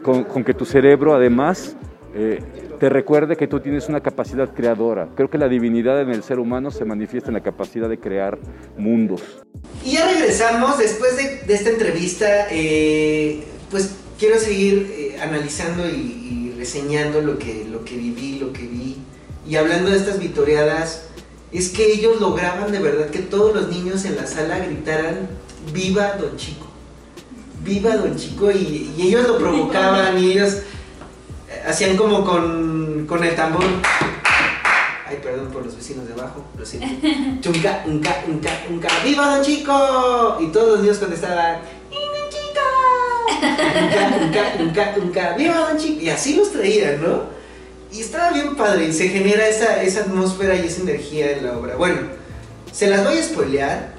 con que tu cerebro además eh, te recuerde que tú tienes una capacidad creadora. Creo que la divinidad en el ser humano se manifiesta en la capacidad de crear mundos. Y ya regresamos después de, de esta entrevista. eh, pues quiero seguir eh, analizando y, y reseñando lo que, lo que viví, lo que vi. Y hablando de estas vitoreadas, es que ellos lograban de verdad que todos los niños en la sala gritaran: ¡Viva Don Chico! ¡Viva Don Chico! Y, y ellos lo provocaban y ellos hacían como con, con el tambor. Ay, perdón por los vecinos de abajo, lo siento. Chunca, unca, unca, unca, ¡Viva Don Chico! Y todos los niños contestaban, ¡Don Chico! Unca, unca, unca, unca, ¡Viva Don Chico! Y así los traían, ¿no? Y estaba bien padre y se genera esa, esa atmósfera y esa energía en la obra. Bueno, se las voy a spoilear,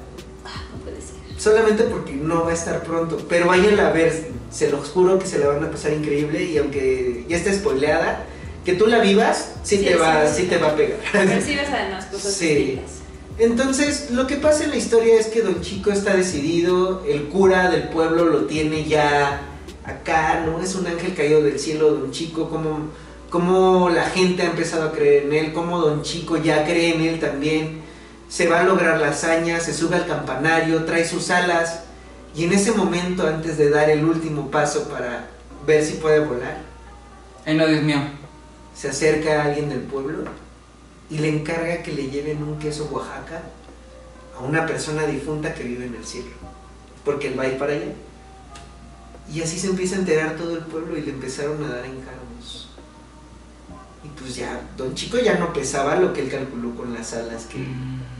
No puede ser. solamente porque no va a estar pronto. Pero váyanla a ver, se los juro que se la van a pasar increíble y aunque ya esté spoileada, que tú la vivas, sí, Sí, te, va, sí, sí te va a pegar. Percibes además cosas Sí. distintas. Entonces, lo que pasa en la historia es que Don Chico está decidido, el cura del pueblo lo tiene ya acá, ¿no? Es un ángel caído del cielo, Don Chico, como, como la gente ha empezado a creer en él, como Don Chico ya cree en él también, se va a lograr la hazaña, se sube al campanario, trae sus alas, y en ese momento, antes de dar el último paso para ver si puede volar, Ay, no, Dios mío. se acerca a alguien del pueblo y le encarga que le lleven un queso Oaxaca a una persona difunta que vive en el cielo, porque él va a ir para allá. Y así se empieza a enterar todo el pueblo y le empezaron a dar encargos. Y pues ya, don Chico ya no pesaba lo que él calculó con las alas que,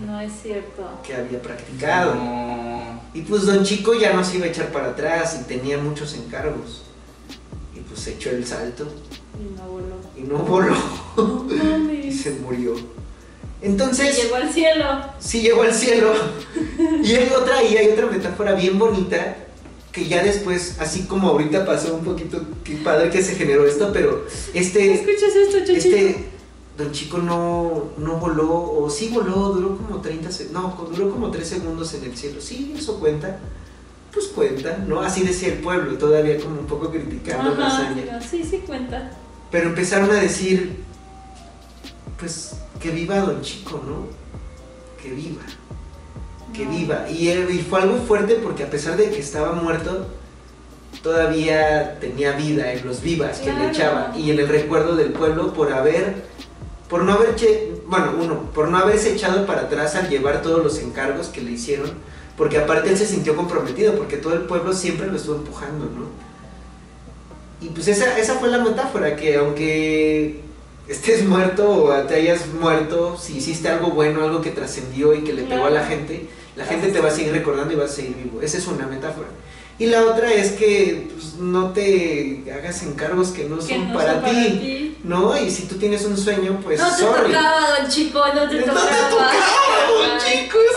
No es cierto. que había practicado. No. Y pues don Chico ya no se iba a echar para atrás y tenía muchos encargos. Y pues echó el salto Y no voló. y no voló. No y se murió. Entonces, Y llegó al cielo. sí llegó al cielo. Y hay otra, y hay otra metáfora bien bonita que ya después, así como ahorita pasó un poquito, qué padre que se generó esto, pero este, ¿Escuchas esto, Chochito? este, don Chico no, no voló, o sí voló, duró como 30, se- no, duró como 3 segundos en el cielo. Sí, eso cuenta. Pues cuenta, ¿no? Así decía el pueblo, todavía como un poco criticando la Ajá, hazaña. pero sí, sí cuenta. Pero empezaron a decir, pues, que viva Don Chico, ¿no? Que viva, que No. viva. Y, él- y fue algo fuerte porque a pesar de que estaba muerto, todavía tenía vida en los vivas que le echaba y en el recuerdo del pueblo por haber, por no haber, che- bueno, uno, por no haberse echado para atrás al llevar todos los encargos que le hicieron, porque aparte él se sintió comprometido, porque todo el pueblo siempre lo estuvo empujando, ¿no? Y pues esa, esa fue la metáfora, que aunque estés muerto o te hayas muerto, si hiciste algo bueno, algo que trascendió y que le pegó a la gente, la gente te va a seguir recordando y vas a seguir vivo. Esa es una metáfora. Y la otra es que pues, no te hagas encargos que no Que son no para, son para ti, ti. ¿No? Y si tú tienes un sueño, pues no te sorry. tocaba, don chico, no te No te tocaba. tocaba, don chico, es.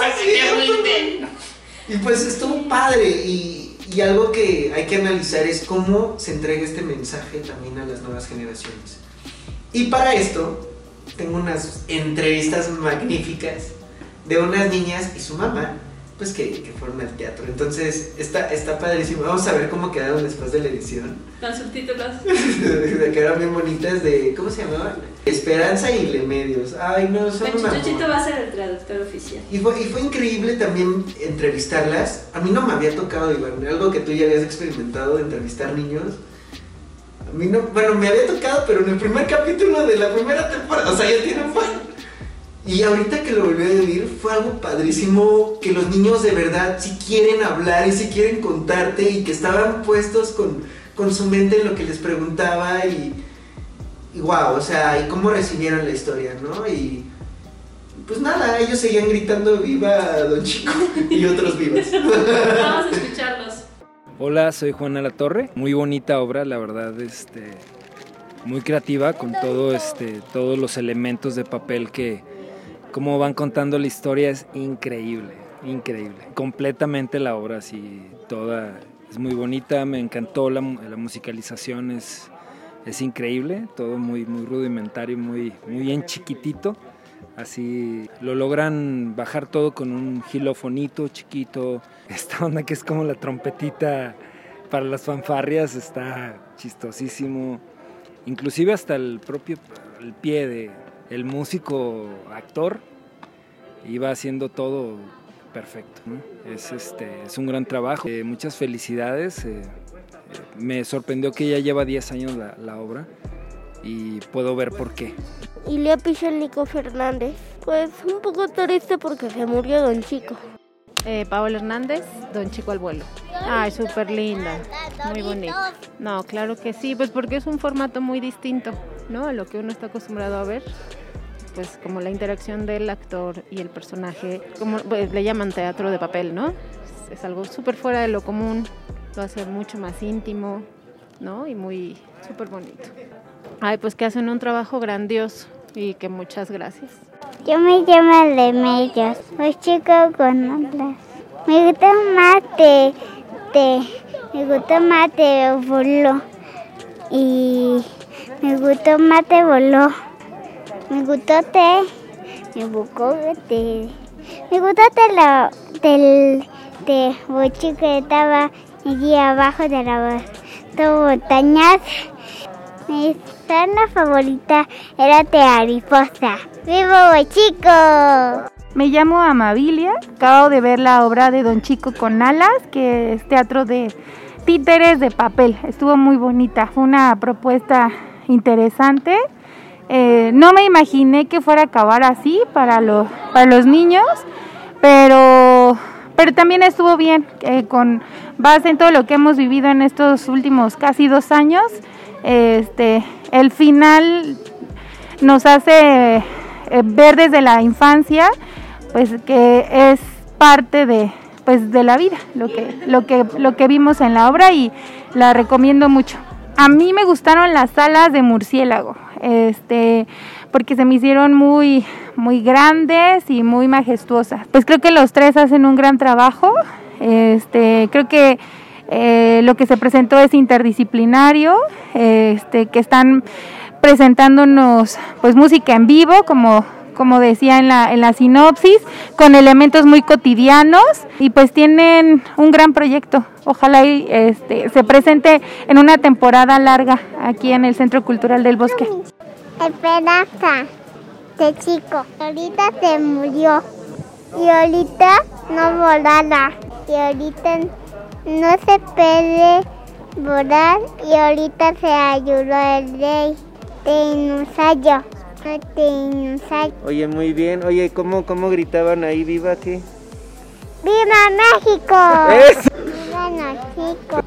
Y pues estuvo padre y, y algo que hay que analizar es cómo se entrega este mensaje también a las nuevas generaciones. Y para esto tengo unas entrevistas magníficas de unas niñas y su mamá, pues que, que fueron al teatro. Entonces está, está padrísimo. Vamos a ver cómo quedaron después de la edición. Con subtítulos. de que eran bien bonitas de, ¿cómo se llamaban? Esperanza y Lemedios. Ay, no, son una Chuchito va a ser el traductor oficial. y fue, y fue increíble también entrevistarlas. A mí no me había tocado, Iván, algo que tú ya habías experimentado de entrevistar niños. A mí no, bueno, me había tocado, pero en el primer capítulo de la primera temporada, o sea, ya tiene un. Y ahorita que lo volví a vivir, fue algo padrísimo que los niños de verdad si quieren hablar y si quieren contarte y que estaban puestos con, con su mente en lo que les preguntaba y, y wow, o sea, y cómo recibieron la historia, ¿no? Y pues nada, ellos seguían gritando viva Don Chico y otros vivas. Vamos a escucharlos. Hola, soy Juana La Torre. Muy bonita obra, la verdad, este, muy creativa con todo, este, todos los elementos de papel que, como van contando la historia, es increíble, increíble. Completamente la obra, así, toda es muy bonita. Me encantó la, la musicalización, es, es increíble, todo muy, muy rudimentario, muy, muy bien chiquitito. Así lo logran bajar todo con un gilofonito chiquito. Esta onda que es como la trompetita para las fanfarrias está chistosísimo. Inclusive hasta el propio el pie de el músico actor iba haciendo todo perfecto. ¿no? Es este es un gran trabajo. Eh, muchas felicidades. eh, eh, me sorprendió que ya lleva 10 años la, obra y puedo ver por qué. Y le piso el Nico Fernández. Pues un poco triste porque se murió Don Chico. Eh, Paola Hernández, Don Chico al vuelo. Ay, súper linda, muy bonita. No, claro que sí, pues porque es un formato muy distinto, ¿no? A lo que uno está acostumbrado a ver. pues como la interacción del actor y el personaje, como pues, le llaman teatro de papel, ¿no? Es, es algo súper fuera de lo común, lo hace mucho más íntimo, ¿no? Y muy súper bonito. Ay, pues que hacen un trabajo grandioso y que muchas gracias. Yo me llamo Remedios, soy chico con alas. Me gusta de, de- me gusta de bolo y me gustó más de bolo. Me gustó de, me gustó de, me gustó de la, del, de bochi que estaba allí abajo de la de montañas. Mi zona favorita era de Ariposa. ¡Vivo Chico! Me llamo Amabilia, acabo de ver la obra de Don Chico con alas, que es teatro de títeres de papel. Estuvo muy bonita, fue una propuesta interesante. Eh, no me imaginé que fuera a acabar así para, los para los niños, pero, pero también estuvo bien, eh, con base en todo lo que hemos vivido en estos últimos casi dos años. Este, el final nos hace eh, ver desde la infancia pues que es parte de pues de la vida lo que lo que lo que vimos en la obra y la recomiendo mucho. A mí me gustaron las alas de murciélago este porque se me hicieron muy muy grandes y muy majestuosas. Pues creo que los tres hacen un gran trabajo este creo que eh, lo que se presentó es interdisciplinario este que están presentándonos pues música en vivo como como decía en la, en la sinopsis, con elementos muy cotidianos y pues tienen un gran proyecto. Ojalá y, este, se presente en una temporada larga aquí en el Centro Cultural del Bosque. Esperanza de chico. Ahorita se murió. Y ahorita no volaba. Y ahorita no se puede volar. Y ahorita se ayudó el rey. De dinosaurio. Oye, muy bien. Oye, ¿cómo, cómo gritaban ahí? ¿Viva qué? ¡Viva México! Eso. ¡Viva México!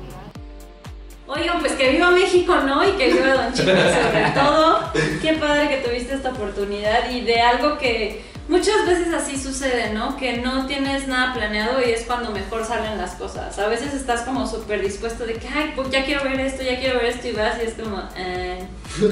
Oigan, pues que viva México, ¿no? Y que viva Don Chico sobre todo. Qué padre que tuviste esta oportunidad y de algo que muchas veces así sucede, ¿no? Que no tienes nada planeado y es cuando mejor salen las cosas. A veces estás como súper dispuesto de que, ay, pues ya quiero ver esto, ya quiero ver esto y vas y es como, eh,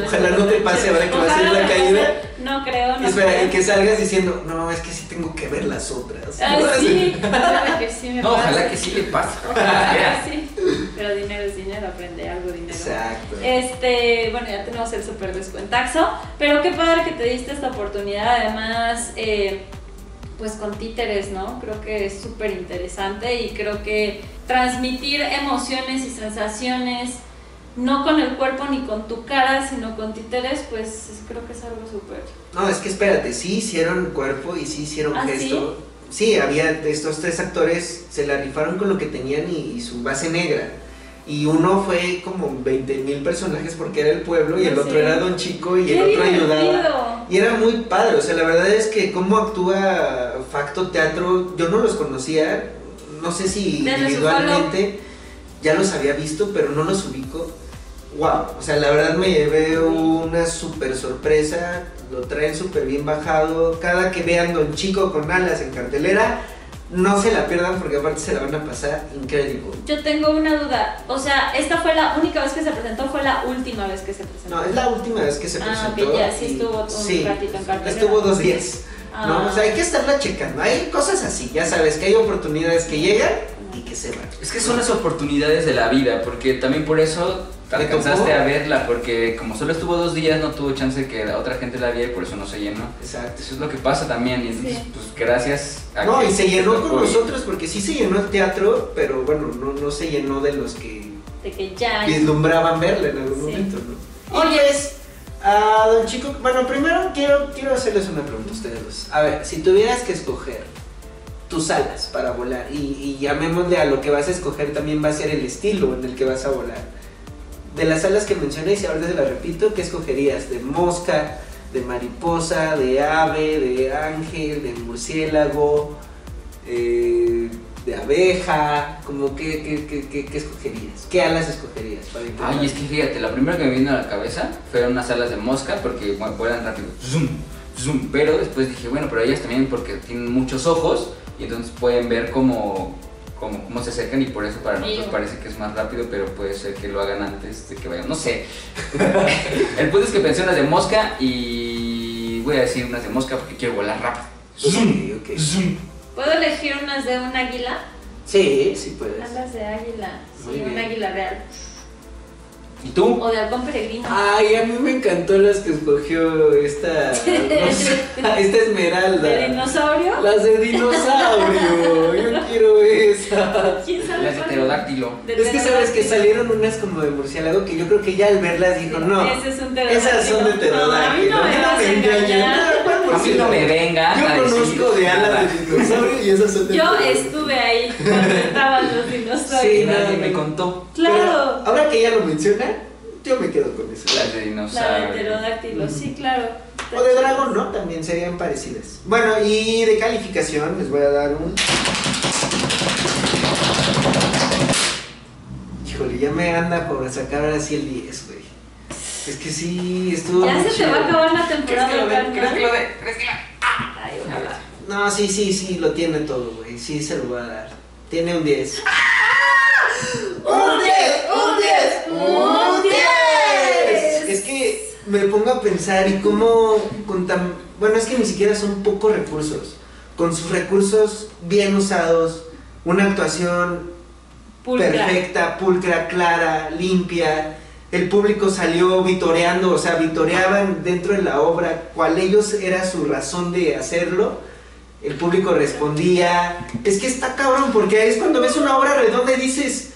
Ojalá no te pase ahora que vas a ir la caída. No creo, no Espera, creo. y que salgas diciendo, no, es que sí tengo que ver las otras. Ah, sí, ojalá que sí me No, pase. ojalá que sí le pase. Ojalá que sí. Pero dinero es dinero, aprende algo dinero. Exacto. Este, bueno, ya tenemos el super descuentaxo, pero qué padre que te diste esta oportunidad, además, eh, pues con títeres, ¿no? Creo que es súper interesante y creo que transmitir emociones y sensaciones, no con el cuerpo ni con tu cara, sino con títeres, pues es- creo que es algo súper. No, es que espérate, sí hicieron cuerpo y sí hicieron ¿Ah, gesto. Sí, había estos tres actores, se la rifaron con lo que tenían y, y su base negra. Y uno fue como 20 mil personajes porque era el pueblo y el otro era Don Chico y ¡Qué el otro ayudaba. divertido! Y era muy padre, o sea, la verdad es que cómo actúa Facto Teatro, yo no los conocía, no sé si Desde individualmente ya los había visto, pero no los ubico. Wow, o sea, la verdad me llevé una super sorpresa, lo traen súper bien bajado. Cada que vean Don Chico con alas en cartelera, no se la pierdan porque aparte se la van a pasar increíble. Yo tengo una duda, o sea, esta fue la única vez que se presentó, fue la última vez que se presentó. No, es la última vez que se Ah, presentó. ok, ya, sí estuvo un sí, ratito en cartelera. Estuvo dos días. ¿no? Ah. O sea, hay que estarla checando. Hay cosas así, ya sabes, que hay oportunidades que llegan y que se van. Es que son las oportunidades de la vida, porque también por eso ¿Te alcanzaste tocó? a verla, porque como solo estuvo dos días no tuvo chance de que la otra gente la viera y por eso no se llenó. Exacto. Eso es lo que pasa también, y entonces, Sí. pues gracias a No, que y se llenó con nosotros porque sí se llenó el teatro, pero bueno, no, no se llenó de los que De que ya. vislumbraban verla en algún Sí. momento, ¿no? Oye, pues, a don Chico, bueno, primero quiero, quiero hacerles una pregunta a ustedes dos. A ver, si tuvieras que escoger tus alas para volar, y, y llamémosle a lo que vas a escoger también va a ser el estilo en el que vas a volar. De las alas que mencioné, y ahora te las repito, ¿qué escogerías? ¿De mosca, de mariposa, de ave, de ángel, de murciélago, eh, de abeja? Como qué, qué- qué- qué escogerías? ¿Qué alas escogerías para? Ay, es que fíjate, la primera que me vino a la cabeza fueron unas alas de mosca porque bueno, vuelan rápido. Zoom. zoom. Pero después dije, bueno, pero ellas también porque tienen muchos ojos y entonces pueden ver cómo, cómo, cómo se acercan y por eso para nosotros parece que es más rápido, pero puede ser que lo hagan antes de que vayan. No sé. El punto es que pensé unas de mosca y voy a decir unas de mosca porque quiero volar rápido. Zoom, zoom. ¿Puedo elegir unas de un águila? Sí, sí puedes. Alas de águila. Sí, un águila real. ¿Y tú? O de halcón peregrino. Ay, a mí me encantó las que escogió esta, esta esmeralda. ¿De dinosaurio? Las de dinosaurio. Yo quiero esa. ¿Quién sabe Las de pterodáctilo. Es que sabes que salieron unas como de murciélago que yo creo que ya al verlas dijo, no. Ese es un pterodáctilo. Esas son de pterodáctilo. No, a mí no me a engañen. engañar. ¿Cuál A mí no me venga Yo a decir conozco de alas de dinosaurio y esas son de Yo estuve ahí cuando estaban los dinosaurios. Sí, Nadie me contó. Claro. Pero ahora que ella lo menciona, yo me quedo con eso. Las de La de dinosaurio. pterodáctilo, sí, claro. O de dragón, ¿no? También serían parecidas. Bueno, y de calificación les voy a dar un. Híjole, ya me anda por sacar ahora sí el 10, güey. Es que sí, estuvo. Ya se te chido. va a acabar la temporada, ¿Crees que lo ve? carnal. ¿Crees que lo ve? ¿Crees que ve? Ay, ojalá. No, sí, sí, sí, lo tiene todo, güey. Sí, se lo voy a dar. Tiene un 10. ¡Un 10! ¡Un 10! ¡Un 10! Es que me pongo a pensar y cómo con tan... Bueno, es que ni siquiera son pocos recursos. Con sus recursos bien usados, una actuación Pulcra. perfecta, pulcra, clara, limpia. El público salió vitoreando, o sea, vitoreaban dentro de la obra cuál ellos era su razón de hacerlo. El público respondía. Es que está cabrón, porque es cuando ves una obra redonda y dices,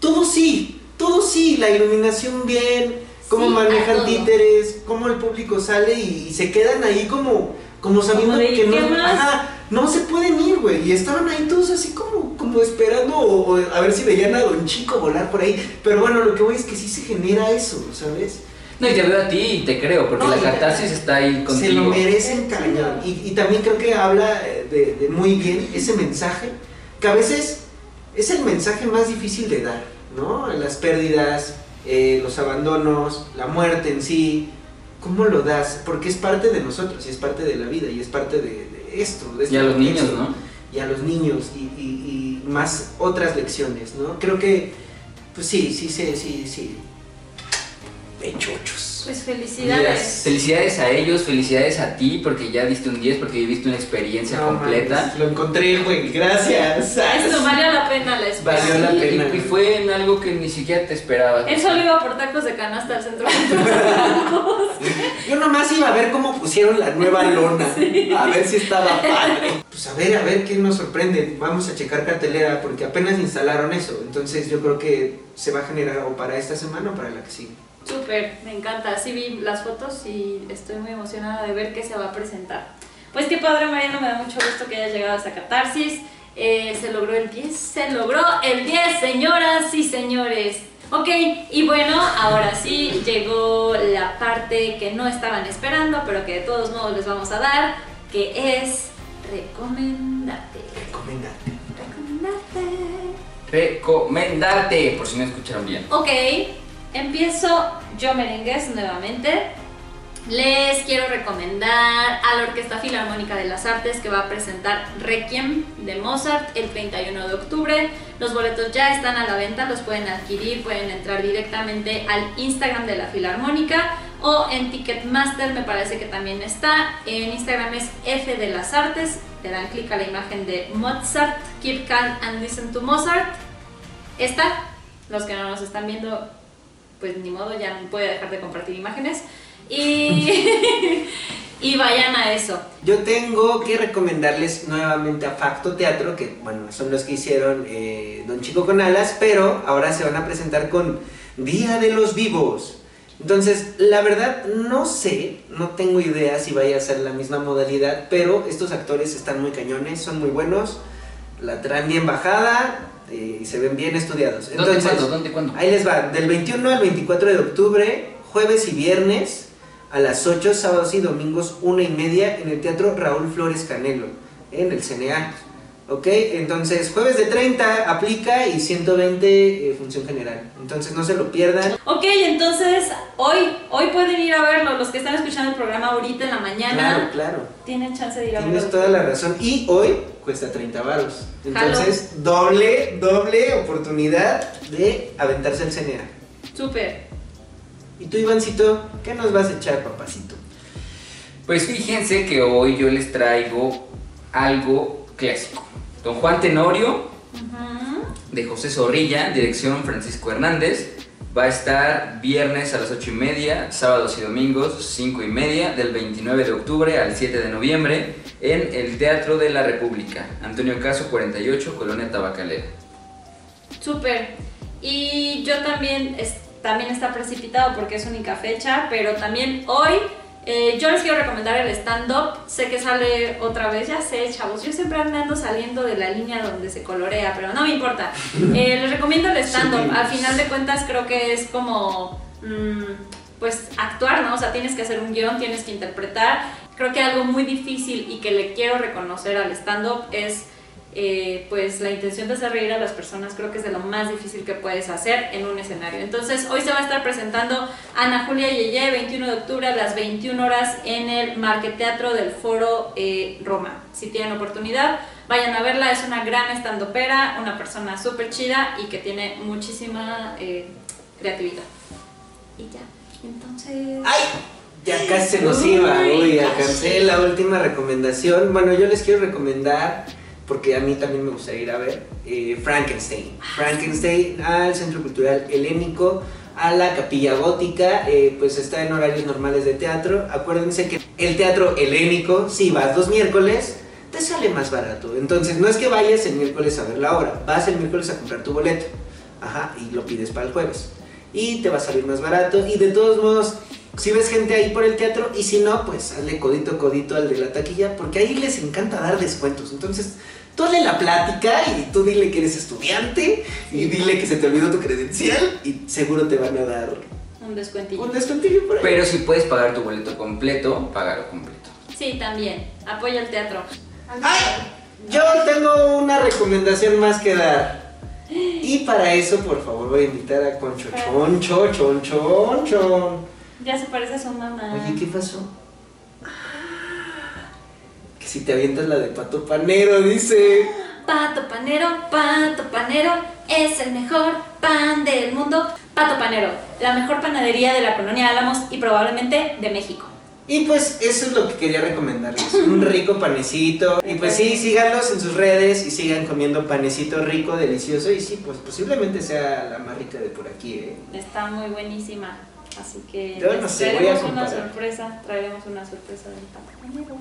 todo sí, todo sí, la iluminación bien, cómo Sí, manejan títeres, cómo el público sale y, y se quedan ahí como, como sabiendo Como de, que ¿qué no, más? ajá, no se pueden ir, güey. Y estaban ahí todos así como, como esperando o, o a ver si veían a Don Chico volar por ahí. Pero bueno, lo que voy es que sí se genera eso, ¿sabes? No, y te veo a ti y te creo, porque No, la catarsis está ahí Se contigo. lo merecen cañón. Y, y también creo que habla eh, de, de muy bien ese mensaje, que a veces es el mensaje más difícil de dar, ¿no? Las pérdidas, eh, los abandonos, la muerte en sí. ¿Cómo lo das? Porque es parte de nosotros y es parte de la vida y es parte de, de esto. De este Y a los niños. ¿no? Y a los niños y, y- y más otras lecciones, ¿no? Creo que, pues sí, sí, sí, sí, sí. Pechochos. Pues felicidades. felicidades a ellos, felicidades a ti, porque ya diste un 10, porque viviste una experiencia No, completa. mames, lo encontré, güey. Gracias. Esto valió la pena la espera. Valió la Sí, pena. Y, y fue en algo que ni siquiera te esperabas. Él solo iba por tacos de canasta al centro. Yo nomás iba a ver cómo pusieron la nueva lona. A ver si estaba padre. Pues a ver, a ver qué nos sorprende. Vamos a checar cartelera porque apenas instalaron eso. Entonces yo creo que se va a generar o para esta semana o para la que sigue. Súper, me encanta. Sí vi las fotos y estoy muy emocionada de ver qué se va a presentar. Pues qué padre, Mariano, me da mucho gusto que hayas llegado a esta catarsis. Eh, se logró el 10, se logró el 10, señoras y señores. Ok, y bueno, ahora sí llegó la parte que no estaban esperando, pero que de todos modos les vamos a dar, que es recomendarte. Recomendarte. Recomendarte. Recomendarte, por si no escucharon bien. Ok, empiezo yo merengues nuevamente. Les quiero recomendar a la Orquesta Filarmónica de las Artes que va a presentar Requiem de Mozart el 31 de octubre. Los boletos ya están a la venta, los pueden adquirir, pueden entrar directamente al Instagram de la Filarmónica o en Ticketmaster me parece que también está. En Instagram es F de las Artes, le dan clic a la imagen de Mozart, Keep Calm and Listen to Mozart. Esta, los que no nos están viendo, pues ni modo, ya no puede dejar de compartir imágenes. Y, y vayan a eso. Yo tengo que recomendarles nuevamente a Facto Teatro, que bueno, son los que hicieron eh, Don Chico con Alas, pero ahora se van a presentar con Día de los Vivos. Entonces, la verdad, no sé, no tengo idea si vaya a ser la misma modalidad, pero estos actores están muy cañones, son muy buenos, la traen bien bajada eh, y se ven bien estudiados. ¿Dónde, cuándo, dónde, cuándo? Ahí les va, del 21 al 24 de octubre, jueves y viernes, a las 8, sábados y domingos, una y media, en el Teatro Raúl Flores Canelo, en el CNA. ¿Ok? Entonces, jueves de 30 aplica y 120 eh, función general. Entonces, no se lo pierdan. Ok, entonces hoy, hoy pueden ir a verlo. Los que están escuchando el programa ahorita en la mañana Claro, claro. tienen chance de ir a Tienes verlo. toda la razón. Y hoy cuesta 30 varos. Entonces, doble, doble oportunidad de aventarse el CNA. Súper. Y tú, Ivancito, ¿qué nos vas a echar, papacito? Pues fíjense que hoy yo les traigo algo clásico. Don Juan Tenorio, de José Zorrilla, dirección Francisco Hernández, va a estar viernes a las 8 y media, sábados y domingos 5 y media, del 29 de octubre al 7 de noviembre, en el Teatro de la República, Antonio Caso 48, Colonia Tabacalera. Súper. Y yo también, es- también está precipitado porque es única fecha, pero también hoy eh, yo les quiero recomendar el stand-up. Sé que sale otra vez, ya sé, chavos. Yo siempre ando saliendo de la línea donde se colorea, pero no me importa. Eh, les recomiendo el stand-up. Al final de cuentas, creo que es como. mm, pues actuar, ¿no? O sea, tienes que hacer un guion, tienes que interpretar. Creo que algo muy difícil y que le quiero reconocer al stand-up es eh, pues la intención de hacer reír a las personas creo que es de lo más difícil que puedes hacer en un escenario. Entonces, hoy se va a estar presentando Ana Julia Yeye, 21 de octubre a las 21 horas en el Marqueteatro del Foro eh, Roma. Si tienen oportunidad, vayan a verla. Es una gran estandopera, una persona súper chida y que tiene muchísima eh, creatividad. Y ya, entonces... Ya casi se nos iba, uy, alcancé la última recomendación. Bueno, yo les quiero recomendar, porque a mí también me gustaría ir a ver, eh, Frankenstein. Frankenstein al Centro Cultural Helénico, a la Capilla Gótica, eh, pues está en horarios normales de teatro. Acuérdense que el teatro helénico, si vas los miércoles, te sale más barato. Entonces, no es que vayas el miércoles a ver la obra, vas el miércoles a comprar tu boleto. Ajá, y lo pides para el jueves. Y te va a salir más barato. Y de todos modos, si ves gente ahí por el teatro, y si no, pues hazle codito codito al de la taquilla, porque ahí les encanta dar descuentos. Entonces, tú hazle la plática y tú dile que eres estudiante y dile que se te olvidó tu credencial y seguro te van a dar Un descuentillo. un descuentillo por ahí. Pero si puedes pagar tu boleto completo, págalo completo. Sí, también. Apoya el teatro. Yo tengo una recomendación más que dar. Y para eso, por favor, voy a invitar a Concho Choncho, Chon Chon Chon. Ya se parece a su mamá. Oye, ¿qué pasó? Que si te avientas la de Pato Panero, dice. Pato Panero, Pato Panero, es el mejor pan del mundo. Pato Panero, la mejor panadería de la colonia Álamos y probablemente de México. Y pues eso es lo que quería recomendarles. Un rico panecito. Y pues sí, síganlos en sus redes y sigan comiendo panecito rico, delicioso. Y sí, pues posiblemente sea la más rica de por aquí, ¿eh? Está muy buenísima. Así que Yo no sé, traeremos una sorpresa. Traeremos una sorpresa del Pato Panero.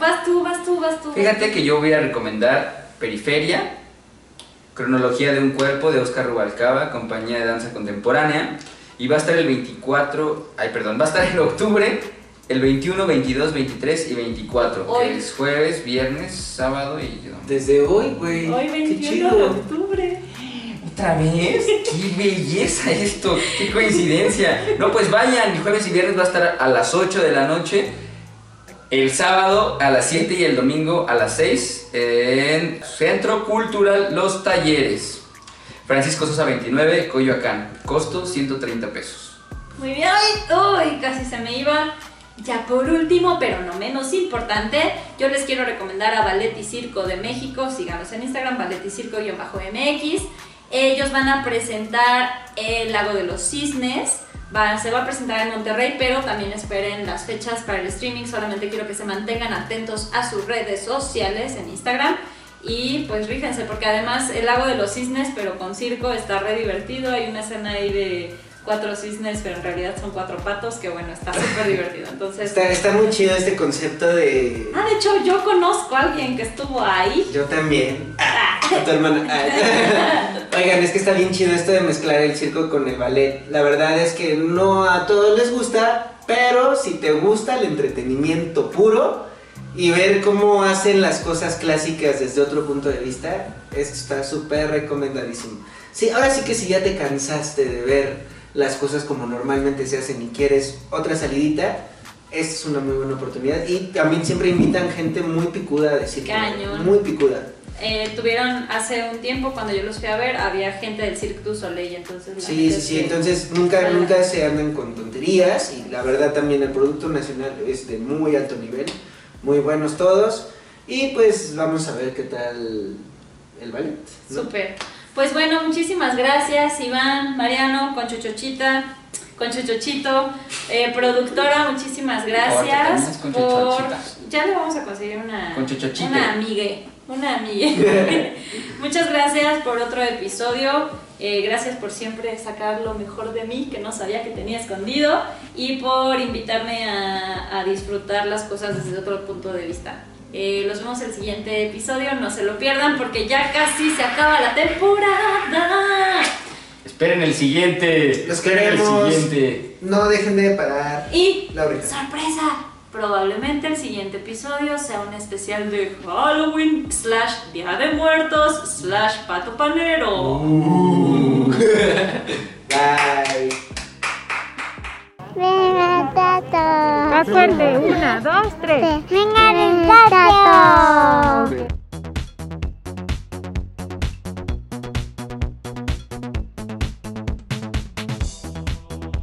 Vas tú, vas tú, vas tú. Fíjate que yo voy a recomendar Periferia, Cronología de un cuerpo de Oscar Rubalcaba, compañía de danza contemporánea. Y va a estar el 24, ay perdón, va a estar en octubre, el 21, 22, 23 y 24. Hoy. Es jueves, viernes, sábado y domingo. Desde hoy, güey. Hoy Qué 21 chido. de octubre. ¿Otra vez? ¡Qué belleza esto! ¡Qué coincidencia! No, pues vayan, el jueves y viernes va a estar a las 8 de la noche, el sábado a las 7 y el domingo a las 6 en Centro Cultural Los Talleres. Francisco Sosa 29, Coyoacán. Costo 130 pesos. Muy bien. Uy, casi se me iba. Ya por último, pero no menos importante, yo les quiero recomendar a Ballet y Circo de México. Síganos en Instagram, Ballet y Circo-MX. Ellos van a presentar el Lago de los Cisnes. Va- se va a presentar en Monterrey, pero también esperen las fechas para el streaming. Solamente quiero que se mantengan atentos a sus redes sociales en Instagram. Y pues ríjense, porque además el lago de los cisnes, pero con circo, está re divertido. Hay una escena ahí de cuatro cisnes, pero en realidad son cuatro patos, que bueno, está súper divertido. Entonces, Está, está muy chido este concepto de. ah, de hecho, yo conozco a alguien que estuvo ahí. Yo también. Ah, a tu hermana. Ah. Oigan, es que está bien chido esto de mezclar el circo con el ballet. La verdad es que no a todos les gusta, pero si te gusta el entretenimiento puro y ver cómo hacen las cosas clásicas desde otro punto de vista, esto está súper recomendadísimo. Sí, ahora sí que si ya te cansaste de ver las cosas como normalmente se hacen y quieres otra salidita, esta es una muy buena oportunidad. Y también siempre invitan gente muy picuda de circo. Cañón. Muy picuda. Eh, tuvieron hace un tiempo, cuando yo los fui a ver, había gente del Cirque du Soleil, entonces... Sí, sí, sí. Entonces nunca, nunca se andan con tonterías. Y la verdad también el producto nacional es de muy alto nivel. Muy buenos todos. Y pues vamos a ver qué tal el ballet. ¿no? Súper. Pues bueno, muchísimas gracias Iván, Mariano, con Chuchochita, con Chuchochito, eh, productora, muchísimas gracias por... Ya le vamos a conseguir una, una amigue, una amigue. Muchas gracias por otro episodio, eh, gracias por siempre sacar lo mejor de mí que no sabía que tenía escondido y por invitarme a, a disfrutar las cosas desde otro punto de vista. Eh, los vemos el siguiente episodio, no se lo pierdan porque ya casi se acaba la temporada. Esperen el siguiente. Los Esperen queremos. el siguiente. No dejen de parar. Y La sorpresa, probablemente el siguiente episodio sea un especial de Halloween slash Día de Muertos slash Pato Panero. Bye. Venga, tato. Fuerte, una, dos, tres. Venga, tato.